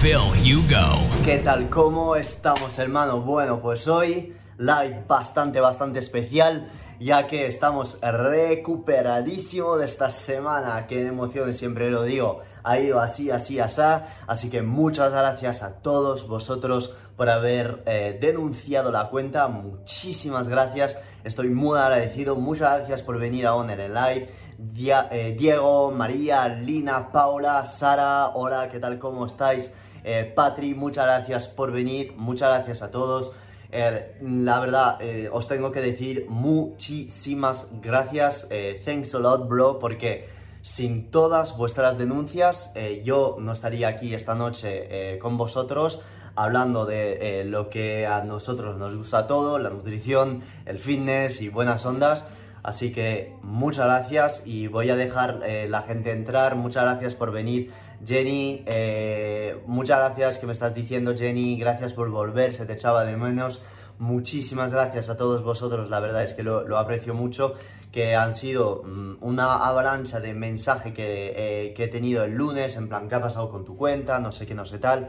Phil Hugo. ¿Qué tal? ¿Cómo estamos, hermano? Bueno, pues hoy live bastante, bastante especial, ya que estamos recuperadísimo de esta semana. Qué emociones, siempre lo digo. Ha ido así, así, así. Así que muchas gracias a todos vosotros por haber eh, denunciado la cuenta. Muchísimas gracias. Estoy muy agradecido. Muchas gracias por venir a Honor en Live. Eh, Diego, María, Lina, Paula, Sara, hola, ¿qué tal? ¿Cómo estáis? Eh, Patri, muchas gracias por venir, muchas gracias a todos. Eh, la verdad, eh, os tengo que decir muchísimas gracias. eh, thanks a lot, bro, porque sin todas vuestras denuncias, yo no estaría aquí esta noche con vosotros hablando de lo que a nosotros nos gusta todo, la nutrición, el fitness y buenas ondas. Así que muchas gracias y voy a dejar la gente entrar. Muchas gracias por venir. Jenny, eh, muchas gracias que me estás diciendo, Jenny. Gracias por volver, se te echaba de menos. Muchísimas gracias a todos vosotros, la verdad es que lo, aprecio mucho, que han sido mm, una avalancha de mensaje que, eh, que he tenido el lunes, en plan, ¿qué ha pasado con tu cuenta? No sé qué, no sé tal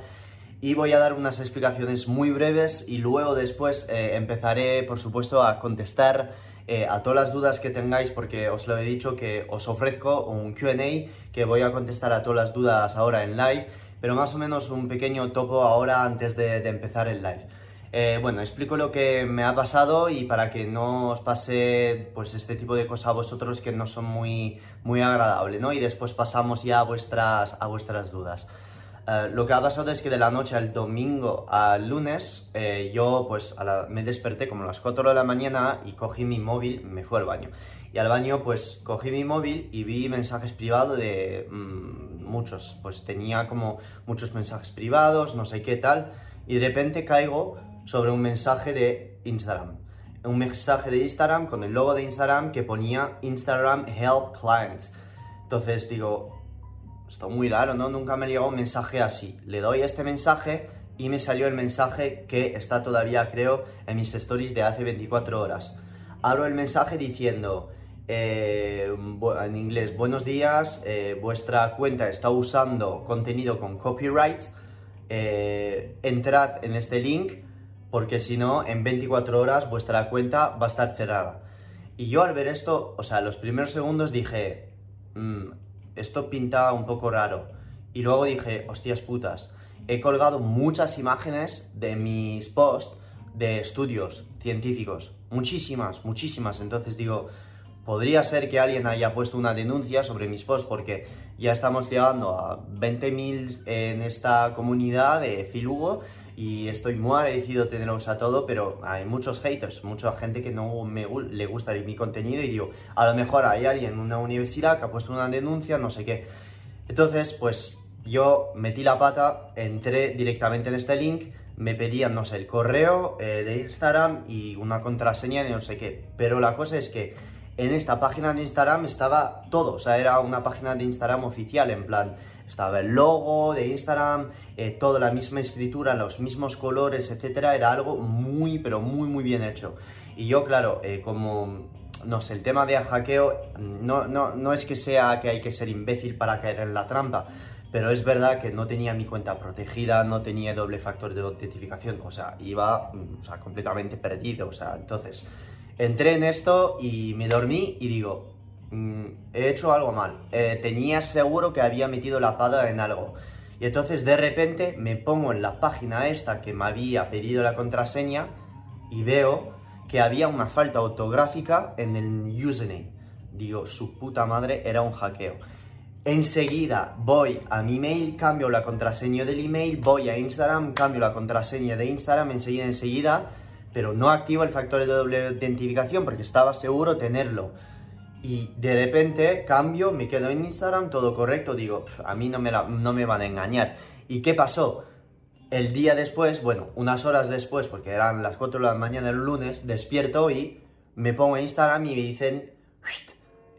y voy a dar unas explicaciones muy breves y luego después eh, empezaré, por supuesto, a contestar eh, a todas las dudas que tengáis porque os lo he dicho que os ofrezco un Q&A que voy a contestar a todas las dudas ahora en live, pero más o menos un pequeño topo ahora antes de, empezar el live. Eh, bueno, explico lo que me ha pasado y para que no os pase pues este tipo de cosas a vosotros que no son muy, muy agradables, ¿no? Y después pasamos ya a vuestras, a vuestras dudas. Eh, lo que ha pasado es que de la noche al domingo al lunes eh, yo pues a la- me desperté como las 4 de la mañana y cogí mi móvil, me fui al baño. Y al baño pues cogí mi móvil y vi mensajes privados de mm, muchos, pues tenía como muchos mensajes privados, no sé qué tal, y de repente caigo sobre un mensaje de Instagram. Un mensaje de Instagram con el logo de Instagram que ponía Instagram Help Clients. Entonces digo, esto muy raro, ¿no? Nunca me llegó un mensaje así. Le doy este mensaje y me salió el mensaje que está todavía, creo, en mis stories de hace 24 horas. Abro el mensaje diciendo, eh, en inglés, buenos días, eh, vuestra cuenta está usando contenido con copyright, eh, entrad en este link porque si no, en 24 horas vuestra cuenta va a estar cerrada. Y yo al ver esto, o sea, los primeros segundos dije, "Mm, esto pinta un poco raro. Y luego dije, hostias putas, he colgado muchas imágenes de mis posts de estudios científicos. Muchísimas, muchísimas. Entonces digo, podría ser que alguien haya puesto una denuncia sobre mis posts porque ya estamos llegando a 20.000 en esta comunidad de Filugo y estoy muy agradecido de teneros a todo, pero hay muchos haters, mucha gente que no me le gusta mi contenido y digo, a lo mejor hay alguien en una universidad que ha puesto una denuncia, no sé qué. Entonces, pues yo metí la pata, entré directamente en este link, me pedían, no sé, el correo eh, de Instagram y una contraseña de no sé qué. Pero la cosa es que en esta página de Instagram estaba todo, o sea, era una página de Instagram oficial, en plan, estaba el logo de Instagram, eh, toda la misma escritura, los mismos colores, etcétera, era algo muy, pero muy, muy bien hecho. Y yo, claro, eh, como, no sé, el tema de hackeo, no, no, no es que sea que hay que ser imbécil para caer en la trampa, pero es verdad que no tenía mi cuenta protegida, no tenía doble factor de autentificación, o sea, iba mm, o sea, completamente perdido, o sea, entonces entré en esto y me dormí y digo, mm, he hecho algo mal, Eh, tenía seguro que había metido la pata en algo. Y entonces de repente me pongo en la página esta que me había pedido la contraseña y veo que había una falta ortográfica en el username. Digo, su puta madre era un hackeo. Enseguida voy a mi mail, cambio la contraseña del email, voy a Instagram, cambio la contraseña de Instagram, enseguida, enseguida, pero no activo el factor de doble identificación porque estaba seguro tenerlo. Y de repente cambio, me quedo en Instagram, todo correcto, digo, "Pf, a mí no me, la- van a engañar. ¿Y qué pasó? el día después, bueno, unas horas después, porque eran las 4 de la mañana el lunes, despierto y me pongo en Instagram y me dicen,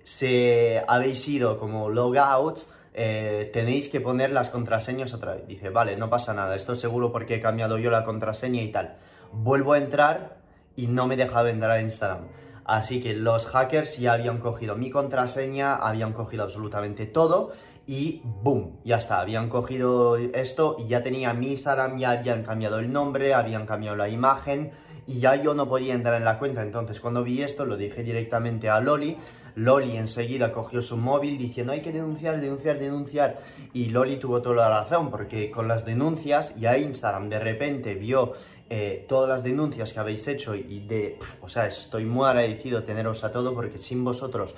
se habéis ido como logouts, eh, tenéis que poner las contraseñas otra vez. Dice, vale, no pasa nada, esto seguro porque he cambiado yo la contraseña y tal. Vuelvo a entrar y no me dejaba entrar a Instagram. Así que los hackers ya habían cogido mi contraseña, habían cogido absolutamente todo y boom, ya está, habían cogido esto y ya tenía mi Instagram, ya habían cambiado el nombre, habían cambiado la imagen y ya yo no podía entrar en la cuenta. Entonces cuando vi esto lo dije directamente a Loli. Loli enseguida cogió su móvil diciendo hay que denunciar, denunciar, denunciar. Y Loli tuvo toda la razón porque con las denuncias ya Instagram de repente vio eh, todas las denuncias que habéis hecho y de, o sea, estoy muy agradecido teneros a todo porque sin vosotros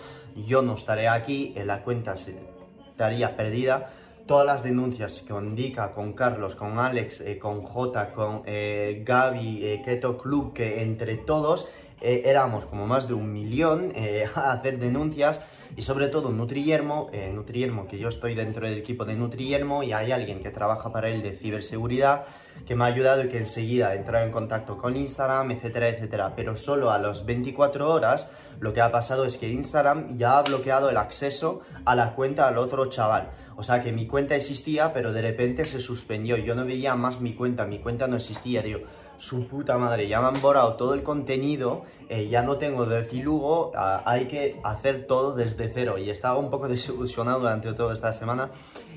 yo no estaré aquí, en la cuenta se estaría perdida. Todas las denuncias con Dika, con Carlos, con Alex, eh, con J, con eh, Gaby, eh, Keto Club, que entre todos éramos como más de un millón a hacer denuncias y sobre todo Nutriermo, Nutriermo, que yo estoy dentro del equipo de Nutriermo y hay alguien que trabaja para él de ciberseguridad que me ha ayudado y que enseguida he entrado en contacto con Instagram, etcétera, etcétera. Pero solo a las 24 horas lo que ha pasado es que Instagram ya ha bloqueado el acceso a la cuenta al otro chaval. O sea que mi cuenta existía, pero de repente se suspendió. Yo no veía más mi cuenta, mi cuenta no existía. Digo, su puta madre, ya me han borrado todo el contenido, eh, ya no tengo de Filugo, ah, hay que hacer todo desde cero. Y estaba un poco desilusionado durante toda esta semana.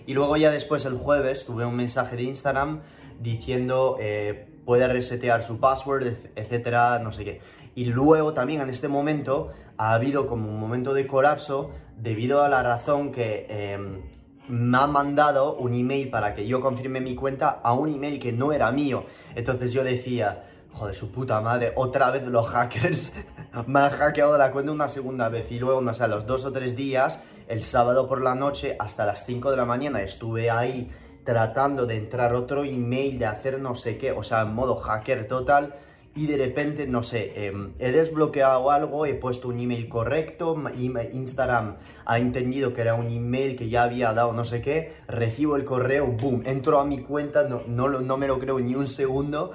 Y luego ya después el jueves tuve un mensaje de Instagram diciendo eh, puede resetear su password, etcétera, no sé qué. Y luego también en este momento ha habido como un momento de colapso debido a la razón que em, me ha mandado un email para que yo confirme mi cuenta a un email que no era mío. Entonces yo decía, joder, su puta madre, otra vez los hackers me han hackeado la cuenta una segunda vez. Y luego, no sé, a los dos o tres días, el sábado por la noche hasta las 5 de la mañana estuve ahí tratando de entrar otro email, de hacer no sé qué, o sea, en modo hacker total y de repente, no sé, em, he desbloqueado algo, he puesto un email correcto, Instagram ha entendido que era un email que ya había dado no sé qué, recibo el correo, boom, entro a mi cuenta, no, no, no me lo creo ni un segundo,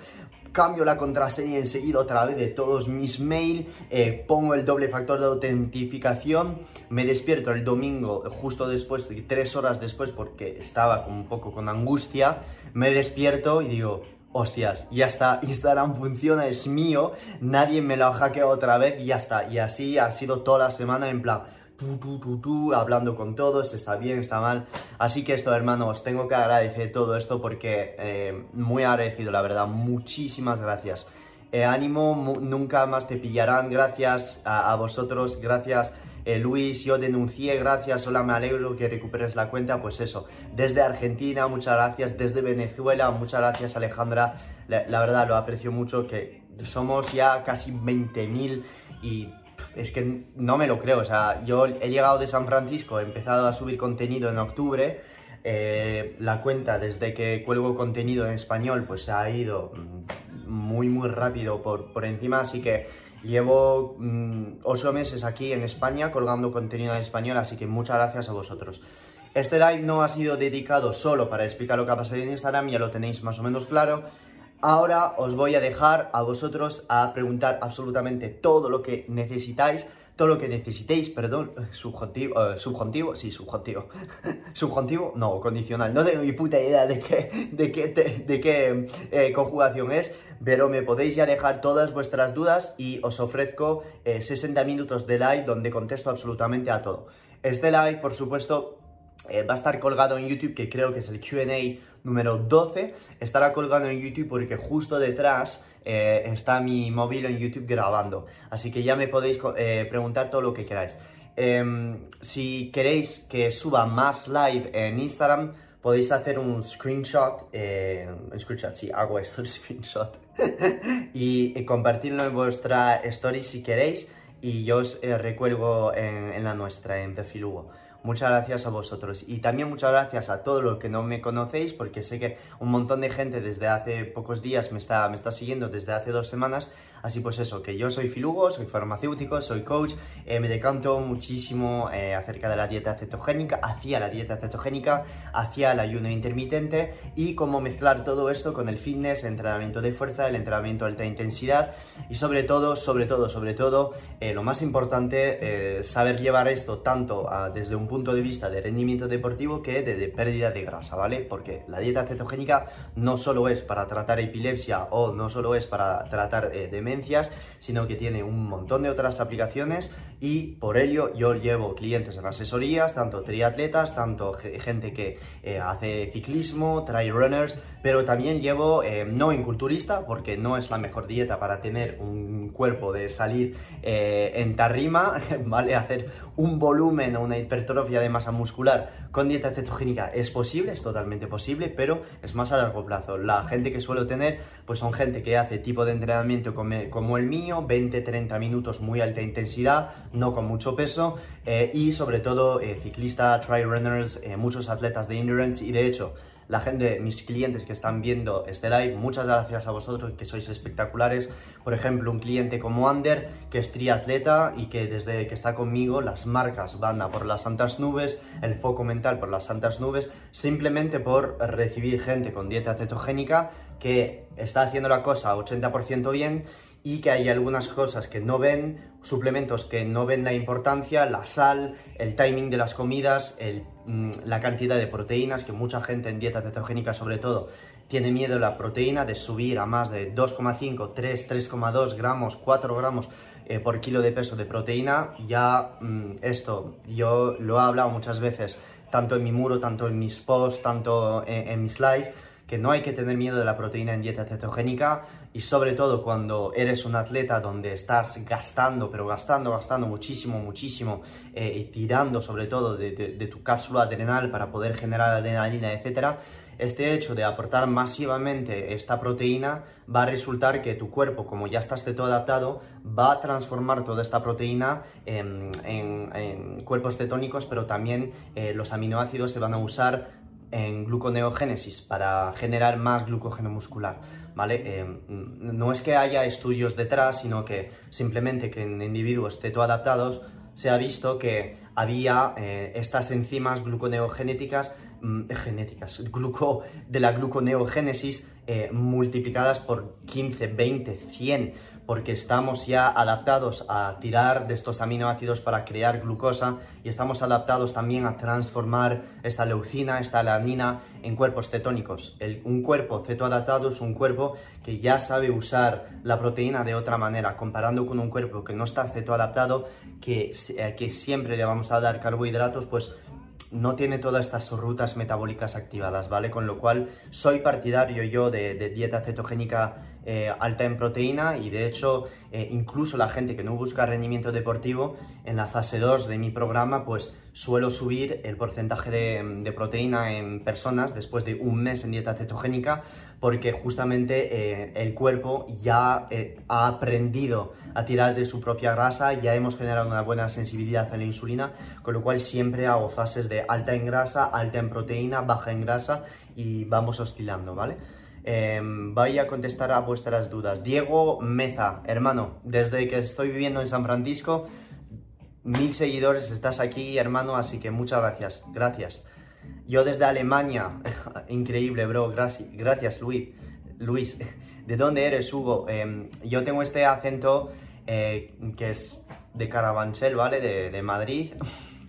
cambio la contraseña enseguida otra vez de todos mis mails, eh, pongo el doble factor de autentificación, me despierto el domingo justo después, tres horas después, porque estaba como un poco con angustia, me despierto y digo, hostias, ya está, Instagram funciona, es mío, nadie me lo ha hackeado otra vez y ya está. Y así ha sido toda la semana en plan, tú, tú, tú, tú, hablando con todos, está bien, está mal. Así que esto, hermanos, tengo que agradecer todo esto porque eh, muy agradecido, la verdad, muchísimas gracias. Eh, ánimo, nunca más te pillarán, gracias a vosotros, gracias eh, Luis, yo denuncié, gracias, hola, me alegro que recuperes la cuenta, pues eso, desde Argentina, muchas gracias, desde Venezuela, muchas gracias Alejandra, la, verdad lo aprecio mucho, que somos ya casi 20.000 y es que no me lo creo, o sea, yo he llegado de San Francisco, he empezado a subir contenido en octubre, eh, la cuenta desde que cuelgo contenido en español pues ha ido mm, muy muy rápido por, por encima, así que Llevo mm, ocho meses aquí en España colgando contenido en español, así que muchas gracias a vosotros. Este live no ha sido dedicado solo para explicar lo que ha pasado en Instagram, ya lo tenéis más o menos claro. Ahora os voy a dejar a vosotros a preguntar absolutamente todo lo que necesitáis todo lo que necesitéis, perdón, subjuntivo, eh, subjuntivo, sí, subjuntivo, subjuntivo, no, condicional, no tengo ni puta idea de qué, de qué, de qué eh, conjugación es, pero me podéis ya dejar todas vuestras dudas y os ofrezco 60 eh, minutos de live donde contesto absolutamente a todo. Este live, por supuesto, va a estar colgado en YouTube, que creo que es el QA número 12. Estará colgado en YouTube porque justo detrás eh, está mi móvil en YouTube grabando. Así que ya me podéis eh, preguntar todo lo que queráis. Em, si queréis que suba más live en Instagram, podéis hacer un screenshot, eh, un screenshot, sí, hago esto, un screenshot, y, compartirlo en vuestra story si queréis, y yo os recuelgo en, la nuestra, en Tefilugo. Muchas gracias a vosotros. Y también muchas gracias a todos los que no me conocéis, porque sé que un montón de gente desde hace pocos días me está, me está siguiendo, desde hace dos semanas. Así pues eso, que yo soy Filugo, soy farmacéutico, soy coach, eh, me decanto muchísimo eh, acerca de la dieta cetogénica, hacia la dieta cetogénica, hacia el ayuno intermitente y cómo mezclar todo esto con el fitness, el entrenamiento de fuerza, el entrenamiento de alta intensidad y sobre todo, sobre todo, sobre todo, eh, lo más importante, saber llevar esto tanto desde un punto de vista de rendimiento deportivo que de, de pérdida de grasa, ¿vale? Porque la dieta cetogénica no solo es para tratar epilepsia o no solo es para tratar demencia, sino que tiene un montón de otras aplicaciones y por ello yo llevo clientes en asesorías, tanto triatletas, tanto gente que eh, hace ciclismo, trail runners, pero también llevo eh, no en culturista, porque no es la mejor dieta para tener un cuerpo de salir eh, en tarrima, ¿vale? Hacer un volumen o una hipertrofia de masa muscular con dieta cetogénica es posible, es totalmente posible, pero es más a largo plazo. La gente que suelo tener, pues son gente que hace tipo de entrenamiento como como el mío, 20-30 minutos muy alta intensidad, no con mucho peso eh, y sobre todo eh, ciclistas, trail runners, eh, muchos atletas de endurance y de hecho la gente, mis clientes que están viendo este live, muchas gracias a vosotros que sois espectaculares. Por ejemplo, un cliente como Ander, que es triatleta y que desde que está conmigo las marcas van a por las santas nubes, el foco mental por las santas nubes, simplemente por recibir gente con dieta cetogénica que está haciendo la cosa 80% bien y que hay algunas cosas que no ven, suplementos que no ven la importancia, la sal, el timing de las comidas, mm, la cantidad de proteínas, que mucha gente en dieta cetogénica sobre todo tiene miedo a la proteína de subir a más de 2,5, 3, 3,2 gramos, 4 gramos eh, por kilo de peso de proteína. Ya mm, esto yo lo he hablado muchas veces, tanto en mi muro, tanto en mis posts, tanto en, en mis lives que no hay que tener miedo de la proteína en dieta cetogénica y sobre todo cuando eres un atleta donde estás gastando, pero gastando, gastando muchísimo, muchísimo eh, y tirando sobre todo de, tu cápsula adrenal para poder generar adrenalina, etc. Este hecho de aportar masivamente esta proteína va a resultar que tu cuerpo, como ya estás de todo adaptado, va a transformar toda esta proteína en, cuerpos cetónicos, pero también eh, los aminoácidos se van a usar en gluconeogénesis para generar más glucógeno muscular, ¿vale? Eh, no es que haya estudios detrás, sino que simplemente que en individuos adaptados se ha visto que había eh, estas enzimas gluconeogénicas mm, genéticas, gluco, de la gluconeogénesis eh, multiplicadas por 15, 20, 100 porque estamos ya adaptados a tirar de estos aminoácidos para crear glucosa y estamos adaptados también a transformar esta leucina, esta alanina en cuerpos cetónicos. un cuerpo cetoadaptado es un cuerpo que ya sabe usar la proteína de otra manera, comparando con un cuerpo que no está cetoadaptado, que, eh, siempre le vamos a dar carbohidratos, pues no tiene todas estas rutas metabólicas activadas, ¿vale? Con lo cual soy partidario yo de dieta cetogénica eh, alta en proteína y de hecho eh, incluso la gente que no busca rendimiento deportivo en la fase 2 de mi programa pues suelo subir el porcentaje de, proteína en personas después de un mes en dieta cetogénica porque justamente eh, el cuerpo ya ha aprendido a tirar de su propia grasa, ya hemos generado una buena sensibilidad a la insulina, con lo cual siempre hago fases de alta en grasa, alta en proteína, baja en grasa y vamos oscilando, ¿vale? Em, voy a contestar a vuestras dudas. Diego Meza, hermano, desde que estoy viviendo en San Francisco, mil seguidores, estás aquí, hermano, así que muchas gracias, gracias. Yo desde Alemania, increíble, bro, gracias, gracias Luis. Luis, ¿de dónde eres, Hugo? Em, yo tengo este acento eh, que es de Carabanchel, ¿vale? De, Madrid.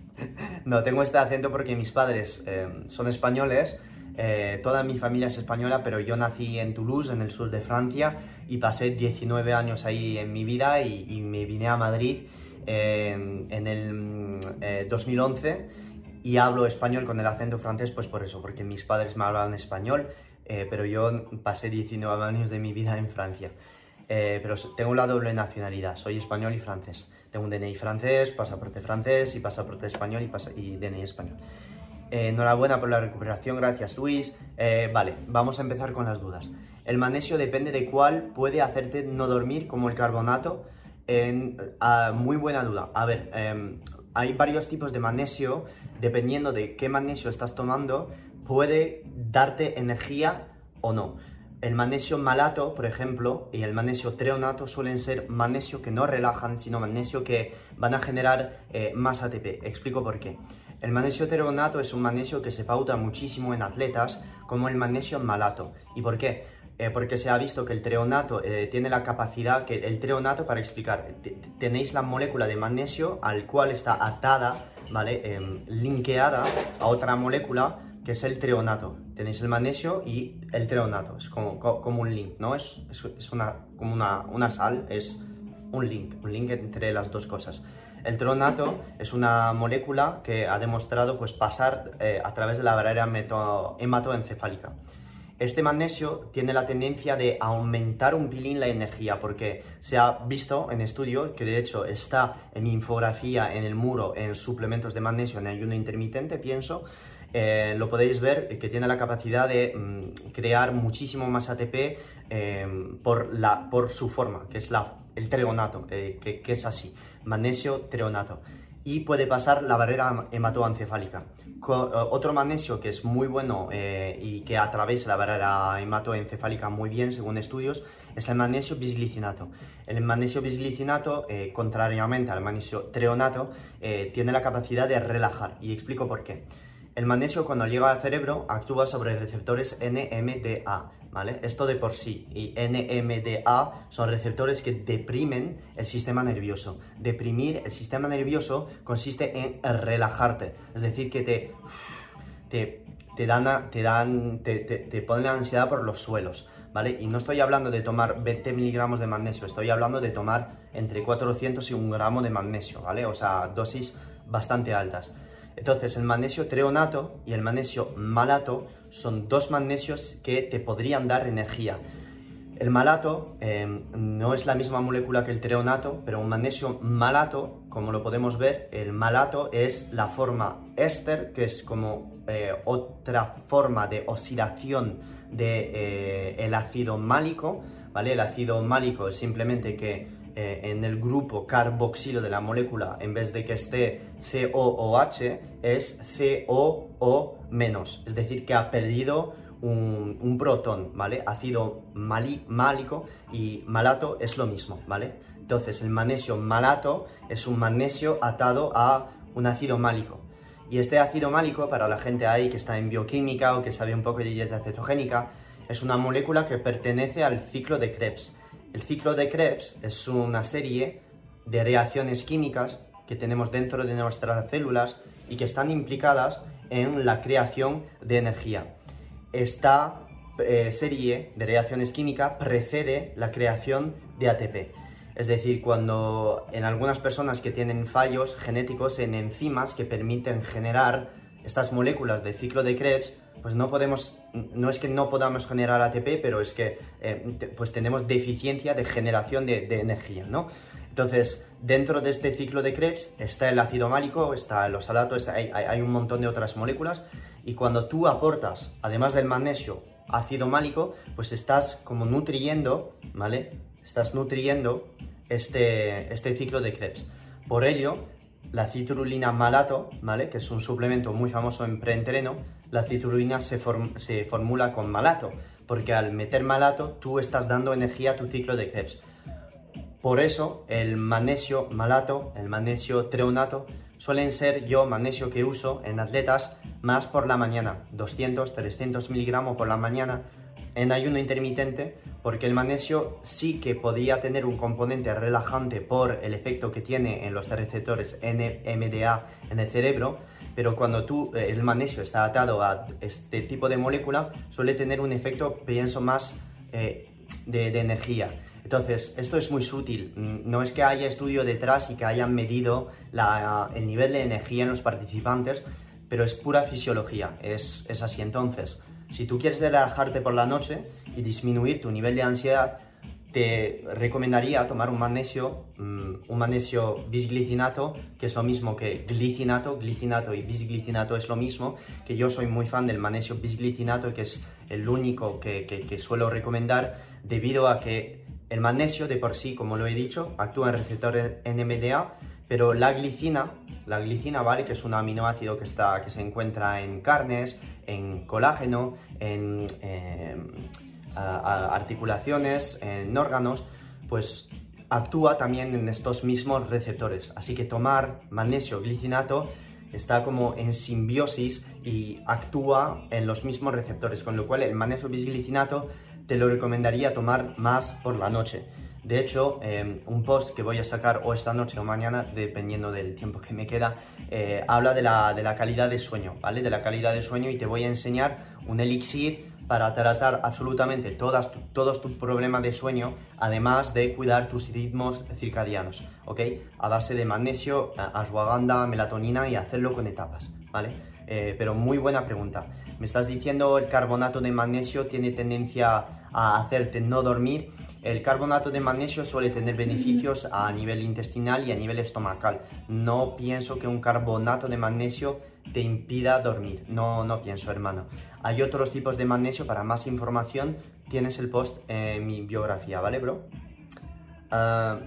no, tengo este acento porque mis padres em, son españoles eh, toda mi familia es española, pero yo nací en Toulouse, en el sur de Francia, y pasé 19 años ahí en mi vida y, me vine a Madrid eh, en el 2011 eh, y hablo español con el acento francés, pues por eso, porque mis padres me hablan español, pero yo pasé 19 años de mi vida en Francia. pero tengo la doble nacionalidad, soy español y francés. Tengo un DNI francés, pasaporte francés y pasaporte español y, y DNI español. Eh, enhorabuena por la recuperación, gracias Luis. Eh, vale, vamos a empezar con las dudas. El magnesio depende de cuál puede hacerte no dormir, como el carbonato. muy buena duda. A ver, em, hay varios tipos de magnesio, dependiendo de qué magnesio estás tomando, puede darte energía o no. El magnesio malato, por ejemplo, y el magnesio treonato suelen ser magnesio que no relajan, sino magnesio que van a generar eh, más ATP. Explico por qué. El magnesio treonato es un magnesio que se pauta muchísimo en atletas como el magnesio malato. ¿Y por qué? Eh, porque se ha visto que el treonato eh, tiene la capacidad, que el treonato, para explicar, tenéis la molécula de magnesio al cual está atada, ¿vale? Em, linkeada a otra molécula que es el treonato. Tenéis el magnesio y el treonato, es como, como un link, ¿no? Es, es, una, como una, una, sal, es un link, un link entre las dos cosas. El treonato es una molécula que ha demostrado pues, pasar eh, a través de la barrera hematoencefálica. Este magnesio tiene la tendencia de aumentar un pilín la energía porque se ha visto en estudio que de hecho está en infografía en el muro en suplementos de magnesio en ayuno intermitente, pienso, eh, lo podéis ver que tiene la capacidad de mm, crear muchísimo más ATP eh, por, la, por su forma, que es la, el treonato, eh, que, es así, magnesio treonato. Y puede pasar la barrera hematoencefálica. otro magnesio que es muy bueno y que atraviesa la barrera hematoencefálica muy bien, según estudios, es el magnesio bisglicinato. El magnesio bisglicinato, contrariamente al magnesio treonato, tiene la capacidad de relajar. Y explico por qué. El magnesio cuando llega al cerebro actúa sobre receptores NMDA, ¿vale? Esto de por sí. Y NMDA son receptores que deprimen el sistema nervioso. Deprimir el sistema nervioso consiste en relajarte, es decir, que te, te, te dan, te, dan te, te, ponen ansiedad por los suelos, ¿vale? Y no estoy hablando de tomar 20 miligramos de magnesio, estoy hablando de tomar entre 400 y 1 gramo de magnesio, ¿vale? O sea, dosis bastante altas. Entonces, el magnesio treonato y el magnesio malato son dos magnesios que te podrían dar energía. El malato em, no es la misma molécula que el treonato, pero un magnesio malato, como lo podemos ver, el malato es la forma éster, que es como eh, otra forma de oxidación del de, eh, ácido málico, ¿vale? El ácido málico es simplemente que eh, en el grupo carboxilo de la molécula, en vez de que esté COOH, es COO es decir, que ha perdido un, protón, ¿vale? Ácido málico y malato es lo mismo, ¿vale? Entonces, el magnesio malato es un magnesio atado a un ácido málico. Y este ácido málico, para la gente ahí que está en bioquímica o que sabe un poco de dieta cetogénica, es una molécula que pertenece al ciclo de Krebs. El ciclo de Krebs es una serie de reacciones químicas que tenemos dentro de nuestras células y que están implicadas en la creación de energía. Esta eh, serie de reacciones químicas precede la creación de ATP. Es decir, cuando en algunas personas que tienen fallos genéticos en enzimas que permiten generar estas moléculas del ciclo de Krebs, pues no podemos, no es que no podamos generar ATP, pero es que eh, pues tenemos deficiencia de generación de, energía, ¿no? Entonces, dentro de este ciclo de Krebs está el ácido málico, está el osalato, hay, hay, un montón de otras moléculas, y cuando tú aportas, además del magnesio, ácido málico, pues estás como nutriendo, ¿vale? Estás nutriendo este, este ciclo de Krebs. Por ello, la citrulina malato, ¿vale? Que es un suplemento muy famoso en preentreno, la citrulina se, se, formula con malato, porque al meter malato tú estás dando energía a tu ciclo de Krebs. Por eso el magnesio malato, el magnesio treonato, suelen ser yo magnesio que uso en atletas más por la mañana, 200, 300 miligramos por la mañana, en ayuno intermitente, porque el magnesio sí que podría tener un componente relajante por el efecto que tiene en los receptores NMDA en el cerebro, pero cuando tú, eh, el magnesio está atado a este tipo de molécula, suele tener un efecto, pienso, más eh, de, energía. Entonces, esto es muy sutil. Mm, no es que haya estudio detrás y que hayan medido el nivel de energía en los participantes, pero es pura fisiología, es, es así. Entonces, si tú quieres relajarte por la noche y disminuir tu nivel de ansiedad, te recomendaría tomar un magnesio, mm, un magnesio bisglicinato, que es lo mismo que glicinato, glicinato y bisglicinato es lo mismo, que yo soy muy fan del magnesio bisglicinato, que es el único que, suelo recomendar, debido a que el magnesio de por sí, como lo he dicho, actúa en receptores NMDA, pero la glicina La glicina, ¿vale? Que es un aminoácido que, está, que se encuentra en carnes, en colágeno, en eh, articulaciones, en órganos, pues actúa también en estos mismos receptores. Así que tomar magnesio glicinato está como en simbiosis y actúa en los mismos receptores, con lo cual el magnesio bisglicinato te lo recomendaría tomar más por la noche. De hecho, em, un post que voy a sacar o esta noche o mañana, dependiendo del tiempo que me queda, eh, habla de la, de la calidad de sueño, ¿vale? De la calidad de sueño y te voy a enseñar un elixir para tratar absolutamente todas, todos tus problemas de sueño, además de cuidar tus ritmos circadianos, ¿ok? A base de magnesio, ashwagandha, melatonina y hacerlo con etapas, ¿vale? Eh, pero muy buena pregunta. Me estás diciendo el carbonato de magnesio tiene tendencia a hacerte no dormir. El carbonato de magnesio suele tener beneficios a nivel intestinal y a nivel estomacal. No pienso que un carbonato de magnesio te impida dormir. No, no pienso, hermano. Hay otros tipos de magnesio. Para más información tienes el post en mi biografía, ¿vale, bro? Uh,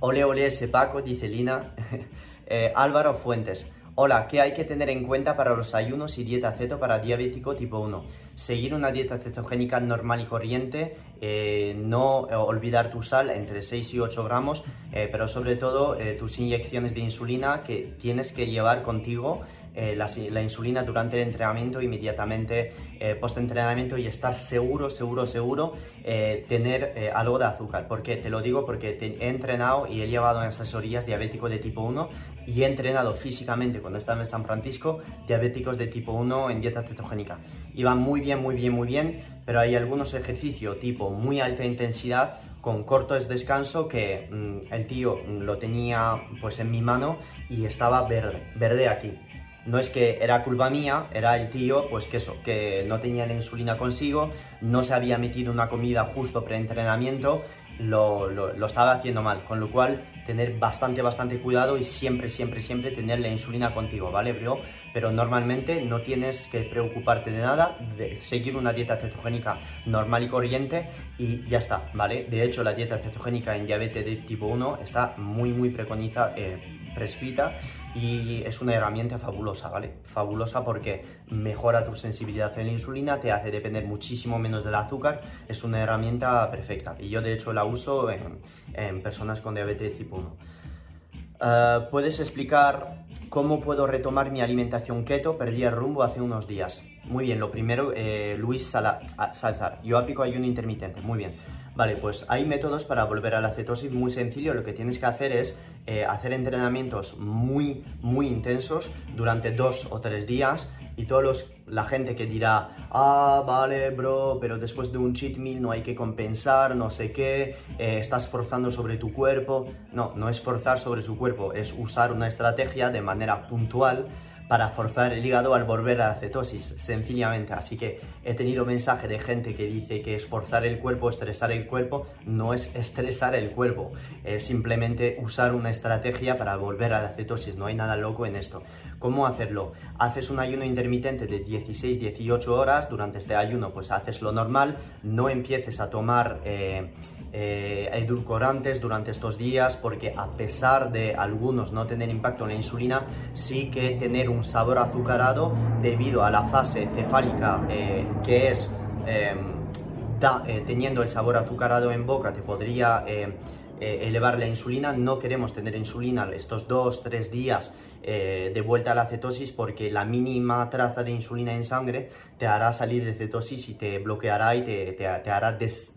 ole, ole, ese Paco, dice Lina. Eh, Álvaro Fuentes. Hola, ¿qué hay que tener en cuenta para los ayunos y dieta ceto para diabético tipo 1? Seguir una dieta cetogénica normal y corriente, eh, no olvidar tu sal entre 6 y 8 gramos, eh, pero sobre todo eh, tus inyecciones de insulina que tienes que llevar contigo eh, la, insulina durante el entrenamiento, inmediatamente eh, post-entrenamiento y estar seguro, seguro, seguro eh, tener algo de azúcar. ¿Por qué? Te lo digo porque he entrenado y he llevado en asesorías diabético de tipo 1 y he entrenado físicamente cuando estaba en San Francisco diabéticos de tipo 1 en dieta cetogénica. Iban muy bien, muy bien, muy bien, pero hay algunos ejercicios tipo muy alta intensidad con corto descanso que mm, el tío lo tenía pues en mi mano y estaba verde, verde aquí no es que era culpa mía, era el tío, pues que eso, que no tenía la insulina consigo, no se había metido una comida justo pre-entrenamiento, lo, lo, estaba haciendo mal, con lo cual tener bastante, bastante cuidado y siempre, siempre, siempre tener la insulina contigo, ¿vale, bro? Pero normalmente no tienes que preocuparte de nada, de seguir una dieta cetogénica normal y corriente y ya está, ¿vale? De hecho, la dieta cetogénica en diabetes de tipo 1 está muy, muy preconizada, eh, prescrita y es una herramienta fabulosa, ¿vale? Fabulosa porque mejora tu sensibilidad en la insulina, te hace depender muchísimo menos del azúcar, es una herramienta perfecta y yo de hecho la uso en, personas con diabetes tipo 1. Eh, ¿Puedes explicar cómo puedo retomar mi alimentación keto? Perdí el rumbo hace unos días. Muy bien, lo primero, eh, Luis Salazar. Yo aplico ayuno intermitente. Muy bien. Vale, pues hay métodos para volver a la cetosis muy sencillo. Lo que tienes que hacer es eh, hacer entrenamientos muy, muy intensos durante dos o tres días y todos la gente que dirá, ah, vale, bro, pero después de un cheat meal no hay que compensar, no sé qué, eh, estás forzando sobre tu cuerpo. No, no es forzar sobre su cuerpo, es usar una estrategia de manera puntual para forzar el hígado al volver a la cetosis, sencillamente. Así que he tenido mensaje de gente que dice que es forzar el cuerpo, estresar el cuerpo, no es estresar el cuerpo, es simplemente usar una estrategia para volver a la cetosis, no hay nada loco en esto. ¿Cómo hacerlo? Haces un ayuno intermitente de 16-18 horas, durante este ayuno pues haces lo normal, no empieces a tomar... Eh, eh, edulcorantes durante estos días porque a pesar de algunos no tener impacto en la insulina, sí que tener un sabor azucarado debido a la fase cefálica eh, que es em, eh, teniendo el sabor azucarado en boca te podría elevar la insulina. No queremos tener insulina estos dos, tres días de vuelta a la cetosis porque la mínima traza de insulina en sangre te hará salir de cetosis y te bloqueará y te, te, hará des,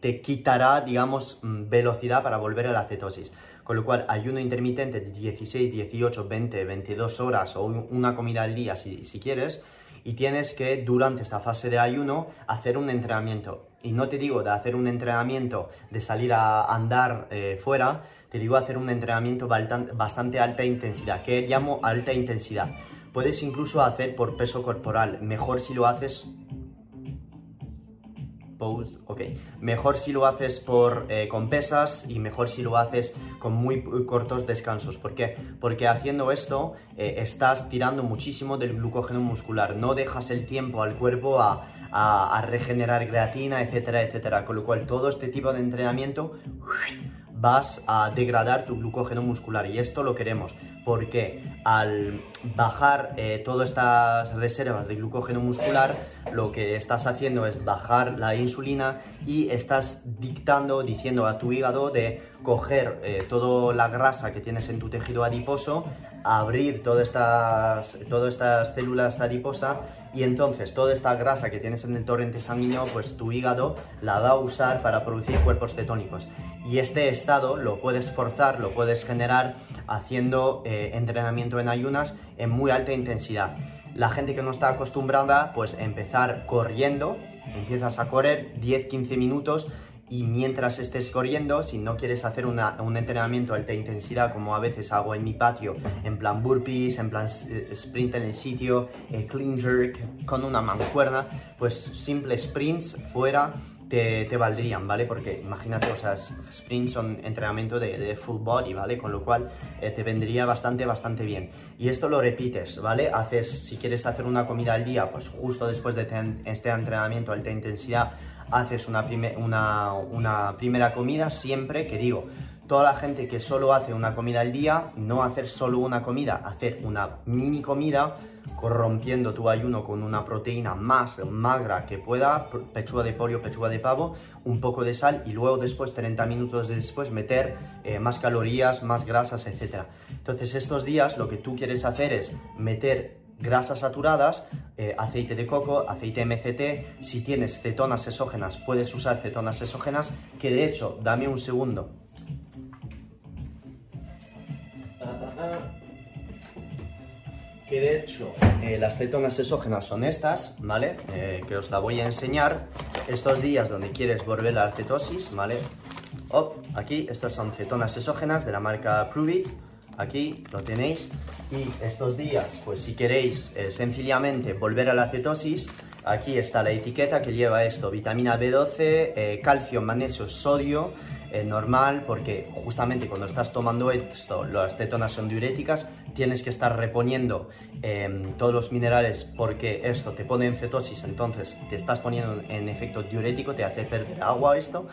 te quitará, digamos, mm, velocidad para volver a la cetosis. Con lo cual, ayuno intermitente de 16, 18, 20, 22 horas o una comida al día si, quieres, y tienes que durante esta fase de ayuno hacer un entrenamiento. Y no te digo de hacer un entrenamiento de salir a andar eh, fuera, te digo hacer un entrenamiento bastante alta intensidad, que llamo alta intensidad. Puedes incluso hacer por peso corporal, mejor si lo haces post, ok. Mejor si lo haces por, eh, con pesas y mejor si lo haces con muy cortos descansos. ¿Por qué? Porque haciendo esto eh, estás tirando muchísimo del glucógeno muscular. No dejas el tiempo al cuerpo a, a, regenerar creatina, etcétera, etcétera. Con lo cual todo este tipo de entrenamiento vas a degradar tu glucógeno muscular y esto lo queremos porque al bajar eh, todas estas reservas de glucógeno muscular lo que estás haciendo es bajar la insulina y estás dictando, diciendo a tu hígado de coger eh, toda la grasa que tienes en tu tejido adiposo, abrir todas estas, todas estas células adiposas y entonces toda esta grasa que tienes en el torrente sanguíneo, pues tu hígado la va a usar para producir cuerpos cetónicos. Y este estado lo puedes forzar, lo puedes generar haciendo eh, entrenamiento en ayunas en muy alta intensidad. La gente que no está acostumbrada, pues empezar corriendo, empiezas a correr 10-15 minutos y mientras estés corriendo, si no quieres hacer un entrenamiento alta intensidad como a veces hago en mi patio, en plan burpees, en plan eh, sprint en el sitio, eh, clean jerk con una mancuerna, pues simples sprints fuera te, te, valdrían, ¿vale? Porque imagínate, o sea, sprints son entrenamiento de, de full body, ¿vale? Con lo cual eh, te vendría bastante, bastante bien. Y esto lo repites, ¿vale? Haces, si quieres hacer una comida al día, pues justo después de este entrenamiento alta intensidad, haces una, una, una primera comida siempre que digo, toda la gente que solo hace una comida al día, no hacer solo una comida, hacer una mini comida, corrompiendo tu ayuno con una proteína más magra que pueda, pechuga de pollo, pechuga de pavo, un poco de sal y luego después, 30 minutos después, meter eh, más calorías, más grasas, etc. Entonces estos días lo que tú quieres hacer es meter grasas saturadas, eh, aceite de coco, aceite MCT, si tienes cetonas exógenas puedes usar cetonas exógenas, que de hecho, dame un segundo. Que de hecho, eh, las cetonas exógenas son estas, ¿vale? Eh, que os la voy a enseñar. Estos días donde quieres volver a la cetosis, ¿vale? Oh, aquí, estas son cetonas exógenas de la marca Pruvit aquí lo tenéis. Y estos días, pues si queréis eh, sencillamente volver a la cetosis, aquí está la etiqueta que lleva esto, vitamina B12, eh, calcio, magnesio, sodio, eh, normal, porque justamente cuando estás tomando esto, las cetonas son diuréticas, tienes que estar reponiendo em, todos los minerales porque esto te pone en cetosis, entonces te estás poniendo en efecto diurético, te hace perder agua esto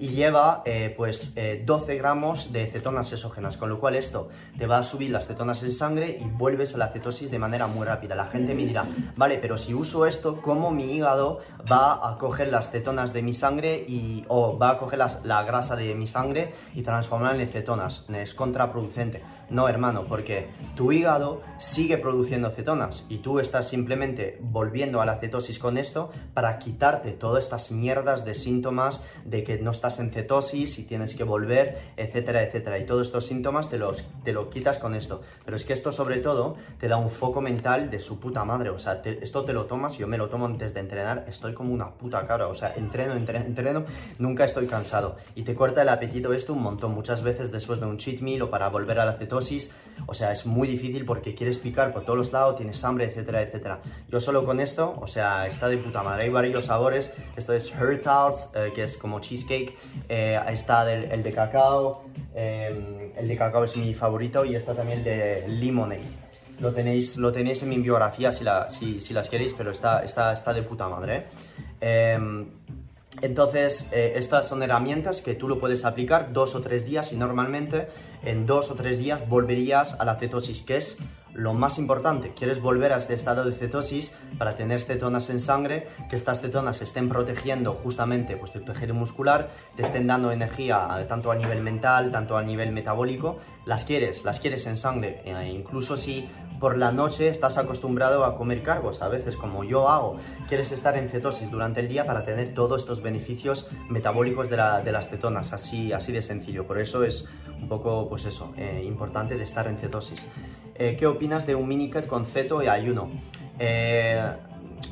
y lleva eh, pues 12 eh, gramos de cetonas exógenas, con lo cual esto te va a subir las cetonas en sangre y vuelves a la cetosis de manera muy rápida. La gente me dirá, vale, pero si uso esto, ¿cómo mi hígado va a coger las cetonas de mi sangre y, o va a coger la grasa de mi sangre y transformarla en cetonas? Es contraproducente. No, hermano, porque tu hígado sigue produciendo cetonas y tú estás simplemente volviendo a la cetosis con esto para quitarte todas estas mierdas de síntomas de que no estás en cetosis y tienes que volver, etcétera, etcétera. Y todos estos síntomas te los te lo quitas con esto. Pero es que esto sobre todo te da un foco mental de su puta madre. O sea, esto te lo tomas, yo me lo tomo antes de entrenar, estoy como una puta cara. O sea, entreno, entreno, entreno, nunca estoy cansado. Y te corta el apetito esto un montón. Muchas veces después de un cheat meal o para volver a la cetosis, o sea, es muy difícil porque quieres picar por todos los lados, tienes hambre, etcétera, etcétera. Yo solo con esto, o sea, está de puta madre. Hay varios sabores. Esto es Her Tarts, eh, que es como cheesecake. Eh, está el de cacao, em, el de cacao es mi favorito y está también el de lemonade. Lo tenéis, lo tenéis en mi biografía si, si, las queréis, pero está, está, está de puta madre. ¿Eh? Entonces, eh, estas son herramientas que tú lo puedes aplicar dos o tres días y normalmente en dos o tres días volverías a la cetosis, que es lo más importante. Quieres volver a este estado de cetosis para tener cetonas en sangre, que estas cetonas estén protegiendo justamente pues, tu tejido muscular, te estén dando energía eh, tanto a nivel mental, tanto a nivel metabólico. Las quieres, las quieres en sangre, e incluso si por la noche estás acostumbrado a comer cargos, a veces como yo hago, quieres estar en cetosis durante el día para tener todos estos beneficios metabólicos de, las cetonas, así, así de sencillo. Por eso es un poco, pues eso, eh, importante de estar en cetosis. Eh, ¿Qué opinas de un mini cut con ceto y ayuno? Eh,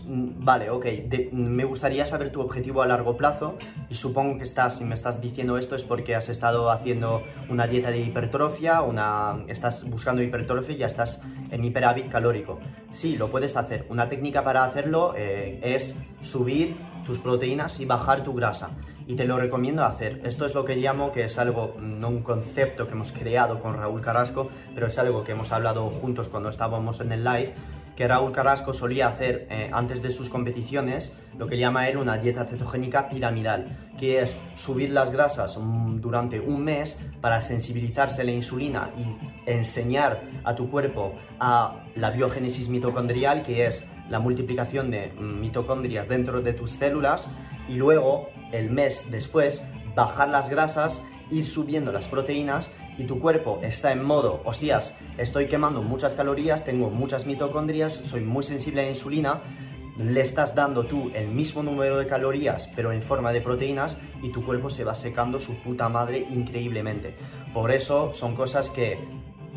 vale, ok, me gustaría saber tu objetivo a largo plazo y supongo que estás, si me estás diciendo esto es porque has estado haciendo una dieta de hipertrofia, una, estás buscando hipertrofia y ya estás en hiperávit calórico. Sí, lo puedes hacer. Una técnica para hacerlo eh, es subir tus proteínas y bajar tu grasa. Y te lo recomiendo hacer. Esto es lo que llamo que es algo, no un concepto que hemos creado con Raúl Carrasco, pero es algo que hemos hablado juntos cuando estábamos en el live que Raúl Carrasco solía hacer eh, antes de sus competiciones, lo que llama él una dieta cetogénica piramidal, que es subir las grasas mm, durante un mes para sensibilizarse a la insulina y enseñar a tu cuerpo a la biogénesis mitocondrial, que es la multiplicación de mm, mitocondrias dentro de tus células, y luego, el mes después, bajar las grasas ir subiendo las proteínas y tu cuerpo está en modo, hostias, estoy quemando muchas calorías, tengo muchas mitocondrias, soy muy sensible a la insulina, le estás dando tú el mismo número de calorías pero en forma de proteínas y tu cuerpo se va secando su puta madre increíblemente. Por eso son cosas que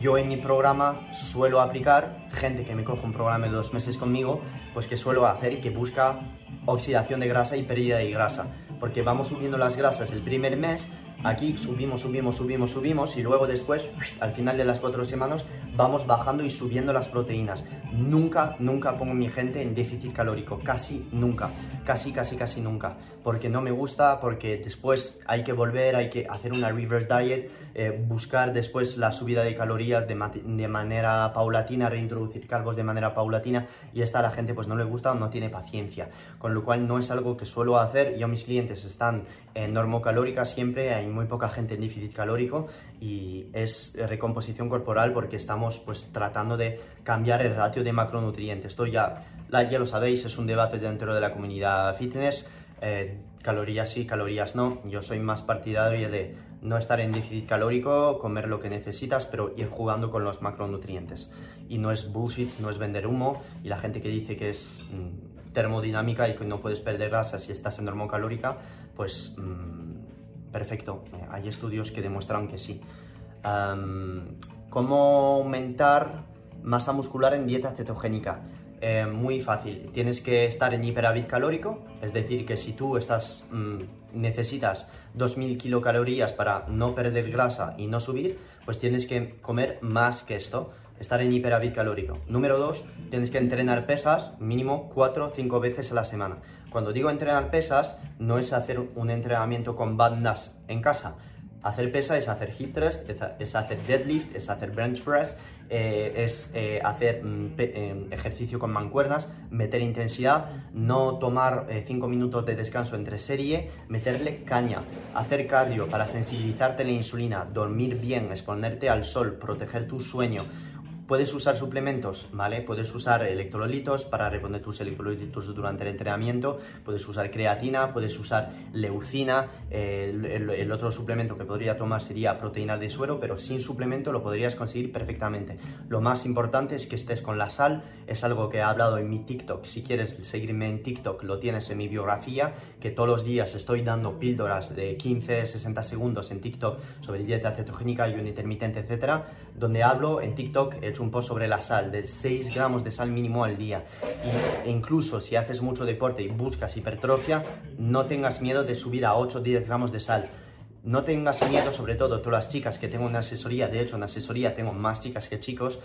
yo en mi programa suelo aplicar, gente que me coge un programa de dos meses conmigo, pues que suelo hacer y que busca oxidación de grasa y pérdida de grasa. Porque vamos subiendo las grasas el primer mes, Aquí subimos, subimos, subimos, subimos y luego después, al final de las cuatro semanas, vamos bajando y subiendo las proteínas. Nunca, nunca pongo mi gente en déficit calórico, casi nunca, casi, casi, casi nunca, porque no me gusta, porque después hay que volver, hay que hacer una reverse diet, eh, buscar después la subida de calorías de, manera paulatina, reintroducir carbos de manera paulatina y esta a la gente pues no le gusta o no tiene paciencia, con lo cual no es algo que suelo hacer, yo mis clientes están normocalórica siempre, hay muy poca gente en déficit calórico y es recomposición corporal porque estamos pues tratando de cambiar el ratio de macronutrientes. Esto ya, ya lo sabéis, es un debate dentro de la comunidad fitness, eh, calorías sí, calorías no. Yo soy más partidario de no estar en déficit calórico, comer lo que necesitas, pero ir jugando con los macronutrientes. Y no es bullshit, no es vender humo y la gente que dice que es... Mm, termodinámica y que no puedes perder grasa si estás en normocalórica, pues mm, perfecto. Eh, hay estudios que demuestran que sí. ¿Cómo aumentar masa muscular en dieta cetogénica? Eh, muy fácil. Tienes que estar en hiperávit calórico, es decir, que si tú estás, mm, necesitas 2000 kilocalorías para no perder grasa y no subir, pues tienes que comer más que esto estar en hiperávit calórico. Número dos, tienes que entrenar pesas mínimo 4 o 5 veces a la semana. Cuando digo entrenar pesas, no es hacer un entrenamiento con bandas en casa. Hacer pesa es hacer hip thrust, es hacer deadlift, es hacer bench press, eh, es eh, hacer mm, eh, ejercicio con mancuernas, meter intensidad, no tomar 5 minutos de descanso entre serie, meterle caña, hacer cardio para sensibilizarte la insulina, dormir bien, exponerte al sol, proteger tu sueño, Puedes usar suplementos, ¿vale? Puedes usar electrolitos para reponer tus electrolitos durante el entrenamiento, puedes usar creatina, puedes usar leucina, el, otro suplemento que podría tomar sería proteína de suero, pero sin suplemento lo podrías conseguir perfectamente. Lo más importante es que estés con la sal, es algo que he hablado en mi TikTok, si quieres seguirme en TikTok lo tienes en mi biografía, que todos los días estoy dando píldoras de 15, 60 segundos en TikTok sobre dieta cetogénica, ayuno intermitente, etcétera, donde hablo en TikTok, he hecho un post sobre la sal, de 6 gramos de sal mínimo al día. Y, e incluso si haces mucho deporte y buscas hipertrofia, no tengas miedo de subir a 8 o 10 gramos de sal. No tengas miedo, sobre todo todas las chicas que tengo una asesoría, de hecho en asesoría tengo más chicas que chicos,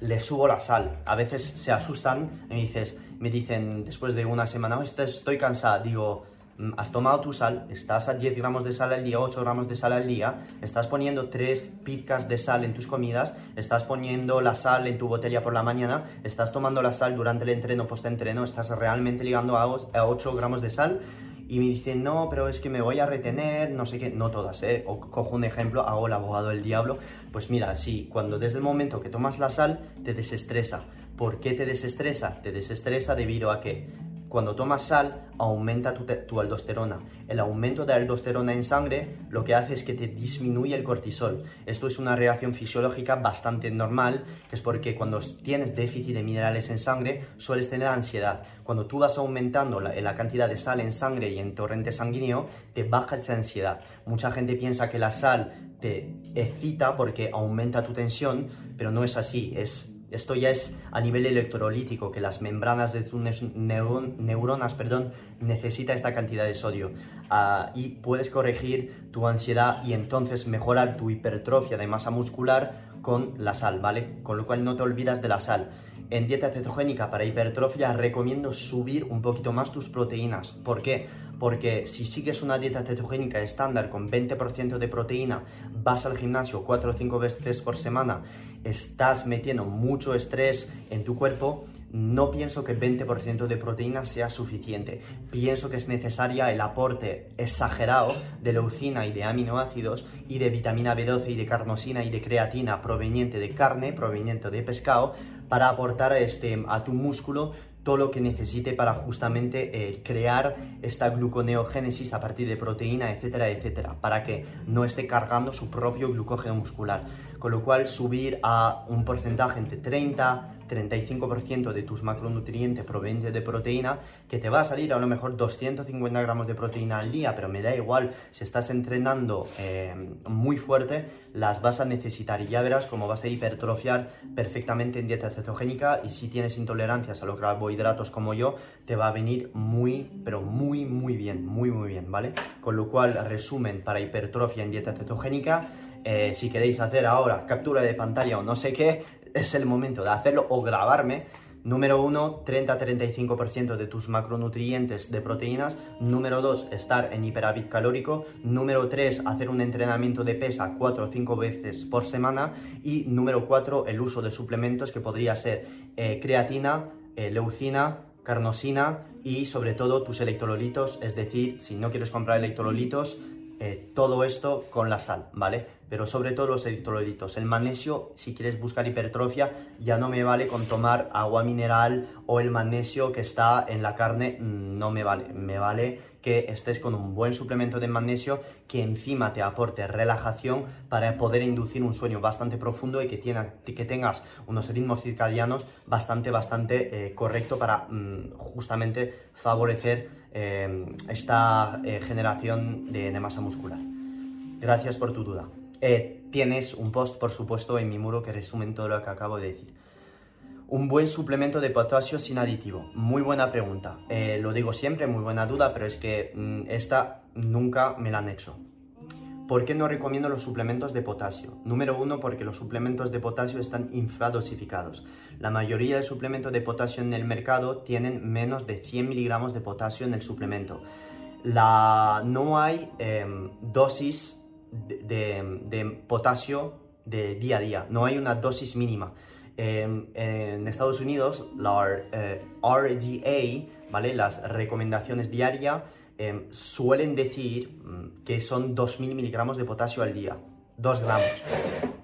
les subo la sal. A veces se asustan y me, dices, me dicen después de una semana, estoy cansada, digo, has tomado tu sal, estás a 10 gramos de sal al día, 8 gramos de sal al día, estás poniendo 3 pizcas de sal en tus comidas, estás poniendo la sal en tu botella por la mañana, estás tomando la sal durante el entreno, post-entreno, estás realmente ligando a 8 gramos de sal y me dicen, no, pero es que me voy a retener, no sé qué, no todas, ¿eh? O cojo un ejemplo, hago el abogado del diablo, pues mira, sí, cuando desde el momento que tomas la sal, te desestresa. ¿Por qué te desestresa? Te desestresa debido a que cuando tomas sal, aumenta tu, aldosterona. El aumento de aldosterona en sangre lo que hace es que te disminuye el cortisol. Esto es una reacción fisiológica bastante normal, que es porque cuando tienes déficit de minerales en sangre, sueles tener ansiedad. Cuando tú vas aumentando la, la cantidad de sal en sangre y en torrente sanguíneo, te baja esa ansiedad. Mucha gente piensa que la sal te excita porque aumenta tu tensión, pero no es así. Es esto ya es a nivel electrolítico, que las membranas de tus neuronas perdón, necesita esta cantidad de sodio. Ah, y puedes corregir tu ansiedad y entonces mejorar tu hipertrofia de masa muscular con la sal, ¿vale? Con lo cual no te olvidas de la sal. En dieta cetogénica para hipertrofia recomiendo subir un poquito más tus proteínas. ¿Por qué? Porque si sigues una dieta cetogénica estándar con 20% de proteína, vas al gimnasio 4 o 5 veces por semana, estás metiendo mucho estrés en tu cuerpo, no pienso que 20% de proteína sea suficiente. Pienso que es necesaria el aporte exagerado de leucina y de aminoácidos y de vitamina B12 y de carnosina y de creatina proveniente de carne, proveniente de pescado, para aportar este, a tu músculo todo lo que necesite para justamente eh, crear esta gluconeogénesis a partir de proteína, etcétera, etcétera, para que no esté cargando su propio glucógeno muscular. Con lo cual subir a un porcentaje entre 30, 35% de tus macronutrientes provenientes de proteína, que te va a salir a lo mejor 250 gramos de proteína al día, pero me da igual, si estás entrenando eh, muy fuerte, las vas a necesitar y ya verás cómo vas a hipertrofiar perfectamente en dieta cetogénica y si tienes intolerancias a los carbohidratos como yo, te va a venir muy, pero muy, muy bien, muy, muy bien, ¿vale? Con lo cual, resumen para hipertrofia en dieta cetogénica, eh, si queréis hacer ahora captura de pantalla o no sé qué, es el momento de hacerlo o grabarme. Número 1, 30-35% de tus macronutrientes de proteínas. Número 2, estar en hiperávit calórico. Número 3, hacer un entrenamiento de pesa 4 o 5 veces por semana. Y número 4, el uso de suplementos que podría ser eh, creatina, eh, leucina, carnosina y sobre todo tus electrolitos. Es decir, si no quieres comprar electrolitos, eh, todo esto con la sal, ¿vale? Pero sobre todo los electrolitos. El magnesio, si quieres buscar hipertrofia, ya no me vale con tomar agua mineral o el magnesio que está en la carne, mm, no me vale. Me vale que estés con un buen suplemento de magnesio que encima te aporte relajación para poder inducir un sueño bastante profundo y que, que tengas unos ritmos circadianos bastante, bastante eh, correcto para mm, justamente favorecer Em, esta eh, generación de, masa muscular. Gracias por tu duda. Eh, tienes un post, por supuesto, en mi muro que resumen todo lo que acabo de decir. Un buen suplemento de potasio sin aditivo. Muy buena pregunta. Eh, lo digo siempre, muy buena duda, pero es que mm, esta nunca me la han hecho. ¿Por qué no recomiendo los suplementos de potasio? Número uno, porque los suplementos de potasio están infradosificados. La mayoría de suplementos de potasio en el mercado tienen menos de 100 miligramos de potasio en el suplemento. no hay em, dosis de, potasio de día a día, no hay una dosis mínima. En Estados Unidos, la eh, RDA, ¿vale? las recomendaciones diarias, Em, suelen decir mm, que son 2.000 miligramos de potasio al día. 2 gramos.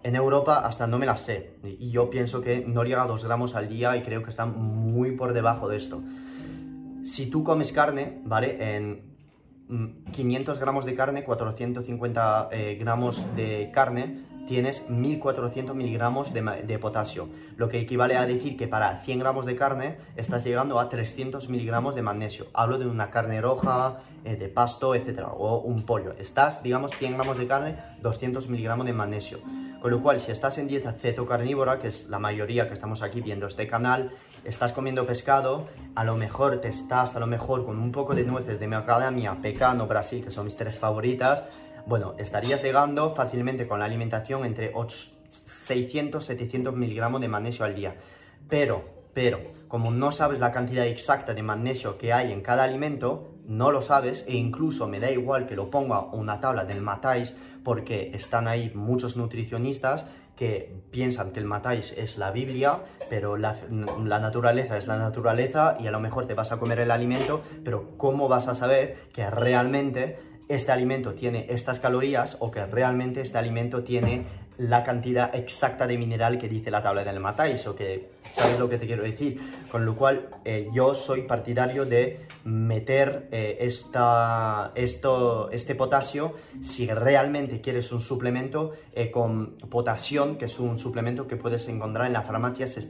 En Europa hasta no me las sé. Y yo pienso que no llega a 2 gramos al día y creo que están muy por debajo de esto. Si tú comes carne, ¿vale? En 500 mm, gramos de carne, 450 eh, gramos de carne, tienes 1400 miligramos de, potasio, lo que equivale a decir que para 100 gramos de carne estás llegando a 300 miligramos de magnesio. Hablo de una carne roja, eh, de pasto, etcétera, o un pollo. Estás, digamos, 100 gramos de carne, 200 miligramos de magnesio. Con lo cual, si estás en dieta cetocarnívora, que es la mayoría que estamos aquí viendo este canal, estás comiendo pescado, a lo mejor te estás, a lo mejor con un poco de nueces de macadamia, pecano, Brasil, que son mis tres favoritas, bueno, estarías llegando fácilmente con la alimentación entre 600-700 miligramos de magnesio al día. Pero, pero, como no sabes la cantidad exacta de magnesio que hay en cada alimento, no lo sabes e incluso me da igual que lo ponga una tabla del matáis porque están ahí muchos nutricionistas que piensan que el matáis es la Biblia, pero la, la, naturaleza es la naturaleza y a lo mejor te vas a comer el alimento, pero ¿cómo vas a saber que realmente este alimento tiene estas calorías o que realmente este alimento tiene la cantidad exacta de mineral que dice la tabla del matáis o que sabes lo que te quiero decir. Con lo cual eh, yo soy partidario de meter eh, esta, esto, este potasio si realmente quieres un suplemento eh, con potasión que es un suplemento que puedes encontrar en la farmacia si,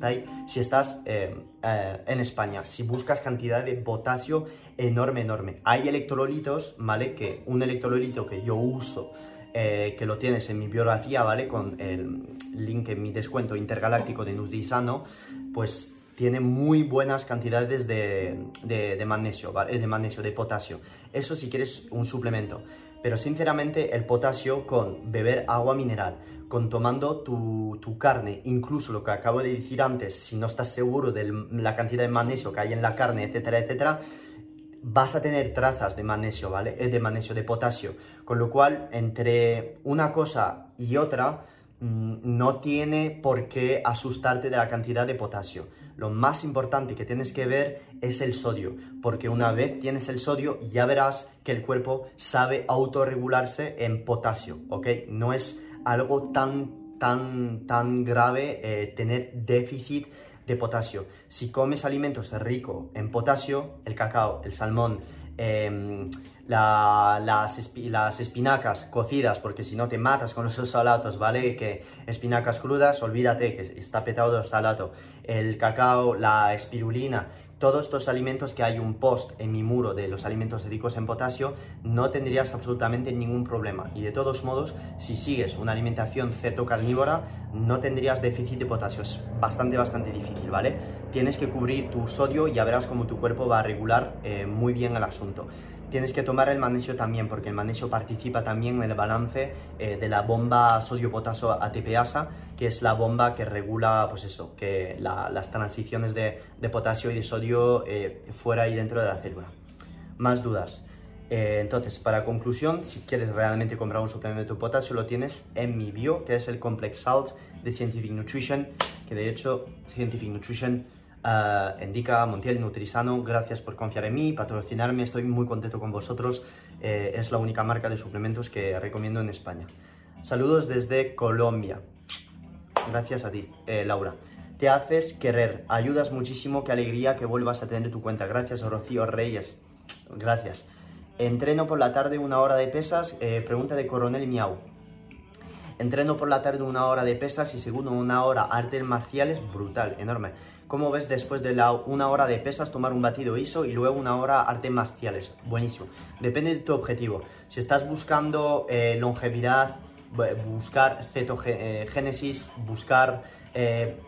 si estás en España. Si buscas cantidad de potasio enorme enorme. Hay electrolitos vale que un electrolito que yo uso eh, que lo tienes en mi biografía, ¿vale? Con el link en mi descuento intergaláctico de Nutrisano, pues tiene muy buenas cantidades de, magnesio, ¿vale? De magnesio, de potasio. Eso si quieres un suplemento. Pero sinceramente el potasio con beber agua mineral, con tomando tu, tu, carne, incluso lo que acabo de decir antes, si no estás seguro de la cantidad de magnesio que hay en la carne, etcétera, etcétera, vas a tener trazas de magnesio, ¿vale? Eh, de magnesio, de potasio. Con lo cual, entre una cosa y otra, mm, no tiene por qué asustarte de la cantidad de potasio. Lo más importante que tienes que ver es el sodio, porque una vez tienes el sodio ya verás que el cuerpo sabe autorregularse en potasio, ¿ok? No es algo tan, tan, tan grave eh, tener déficit de potasio. Si comes alimentos ricos en potasio, el cacao, el salmón, em, las, espinacas cocidas, porque si no te matas con esos salatos, ¿vale? Que espinacas crudas, olvídate que está petado de salato. El cacao, la espirulina, todos estos alimentos que hay un post en mi muro de los alimentos ricos en potasio, no tendrías absolutamente ningún problema. Y de todos modos, si sigues una alimentación carnívora no tendrías déficit de potasio. Es bastante, bastante difícil, ¿vale? Tienes que cubrir tu sodio y ya verás cómo tu cuerpo va a regular eh, muy bien el asunto tienes que tomar el magnesio también, porque el magnesio participa también en el balance eh, de la bomba sodio-potasio ATPasa, que es la bomba que regula, pues eso, que las transiciones de, potasio y de sodio eh, fuera y dentro de la célula. Más dudas. Eh, entonces, para conclusión, si quieres realmente comprar un suplemento de potasio, lo tienes en mi bio, que es el Complex Salts de Scientific Nutrition, que de hecho Scientific Nutrition Uh, Indica, Montiel, Nutrisano, gracias por confiar en mí, patrocinarme, estoy muy contento con vosotros. Eh, es la única marca de suplementos que recomiendo en España. Saludos desde Colombia. Gracias a ti, eh, Laura. Te haces querer, ayudas muchísimo, qué alegría que vuelvas a tener tu cuenta. Gracias, Rocío Reyes. Gracias. Entreno por la tarde una hora de pesas, eh, pregunta de Coronel Miau. Entreno por la tarde una hora de pesas y segundo una hora artes marciales, brutal, enorme. ¿Cómo ves después de una hora de pesas tomar un batido ISO y luego una hora artes marciales? Buenísimo. Depende de tu objetivo. Si estás buscando eh, longevidad, buscar cetogénesis, buscar eh,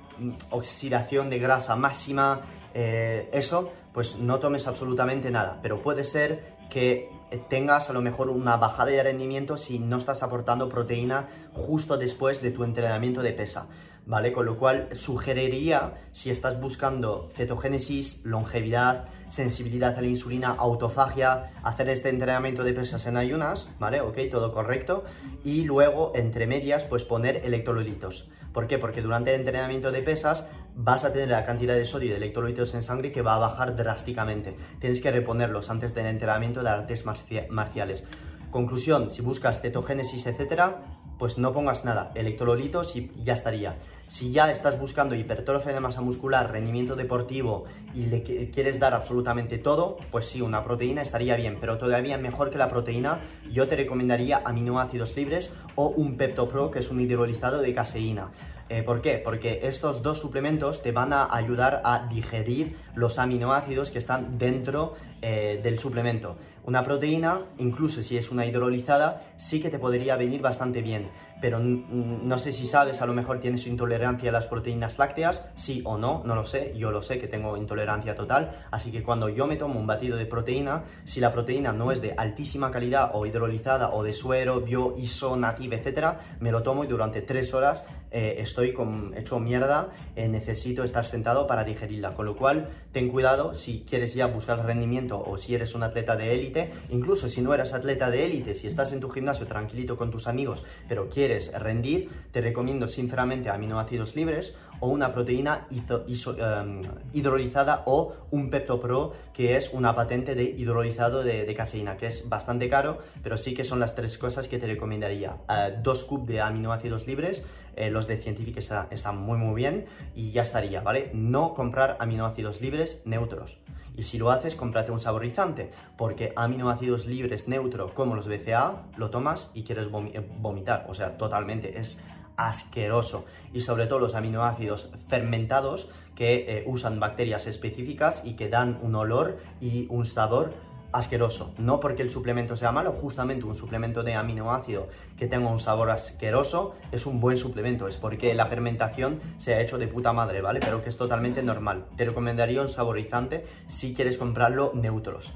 oxidación de grasa máxima, eh, eso, pues no tomes absolutamente nada. Pero puede ser que tengas a lo mejor una bajada de rendimiento si no estás aportando proteína justo después de tu entrenamiento de pesa. ¿Vale? Con lo cual sugeriría, si estás buscando cetogénesis, longevidad, sensibilidad a la insulina, autofagia, hacer este entrenamiento de pesas en ayunas, ¿vale? Ok, todo correcto. Y luego, entre medias, pues poner electrolitos. ¿Por qué? Porque durante el entrenamiento de pesas vas a tener la cantidad de sodio y de electrolitos en sangre que va a bajar drásticamente. Tienes que reponerlos antes del entrenamiento de artes marciales. Conclusión, si buscas cetogénesis, etcétera, pues no pongas nada, electrolitos y ya estaría. Si ya estás buscando hipertrofia de masa muscular, rendimiento deportivo y le quieres dar absolutamente todo, pues sí, una proteína estaría bien, pero todavía mejor que la proteína, yo te recomendaría aminoácidos libres o un PeptoPro, que es un hidrolizado de caseína. Eh, ¿Por qué? Porque estos dos suplementos te van a ayudar a digerir los aminoácidos que están dentro eh, del suplemento. Una proteína, incluso si es una hidrolizada, sí que te podría venir bastante bien, pero no sé si sabes, a lo mejor tienes intolerancia a las proteínas lácteas, sí o no, no lo sé, yo lo sé que tengo intolerancia total, así que cuando yo me tomo un batido de proteína, si la proteína no es de altísima calidad o hidrolizada o de suero, bio, iso, native, etcétera, me lo tomo y durante tres horas eh, estoy con, hecho mierda, eh, necesito estar sentado para digerirla. Con lo cual, ten cuidado si quieres ya buscar rendimiento o si eres un atleta de élite, incluso si no eres atleta de élite, si estás en tu gimnasio tranquilito con tus amigos, pero quieres rendir, te recomiendo sinceramente aminoácidos libres o una proteína em, hidrolizada o un PeptoPro, que es una patente de hidrolizado de, caseína, que es bastante caro, pero sí que son las tres cosas que te recomendaría. Eh, dos cubos de aminoácidos libres, eh, los de Scientific están muy muy bien y ya estaría, ¿vale? No comprar aminoácidos libres neutros. Y si lo haces, cómprate un saborizante, porque aminoácidos libres neutros como los BCA, lo tomas y quieres vomitar, o sea, totalmente, es asqueroso. Y sobre todo los aminoácidos fermentados que eh, usan bacterias específicas y que dan un olor y un sabor asqueroso. No porque el suplemento sea malo, justamente un suplemento de aminoácido que tenga un sabor asqueroso es un buen suplemento, es porque la fermentación se ha hecho de puta madre, ¿vale? Pero que es totalmente normal. Te recomendaría un saborizante si quieres comprarlo neutros.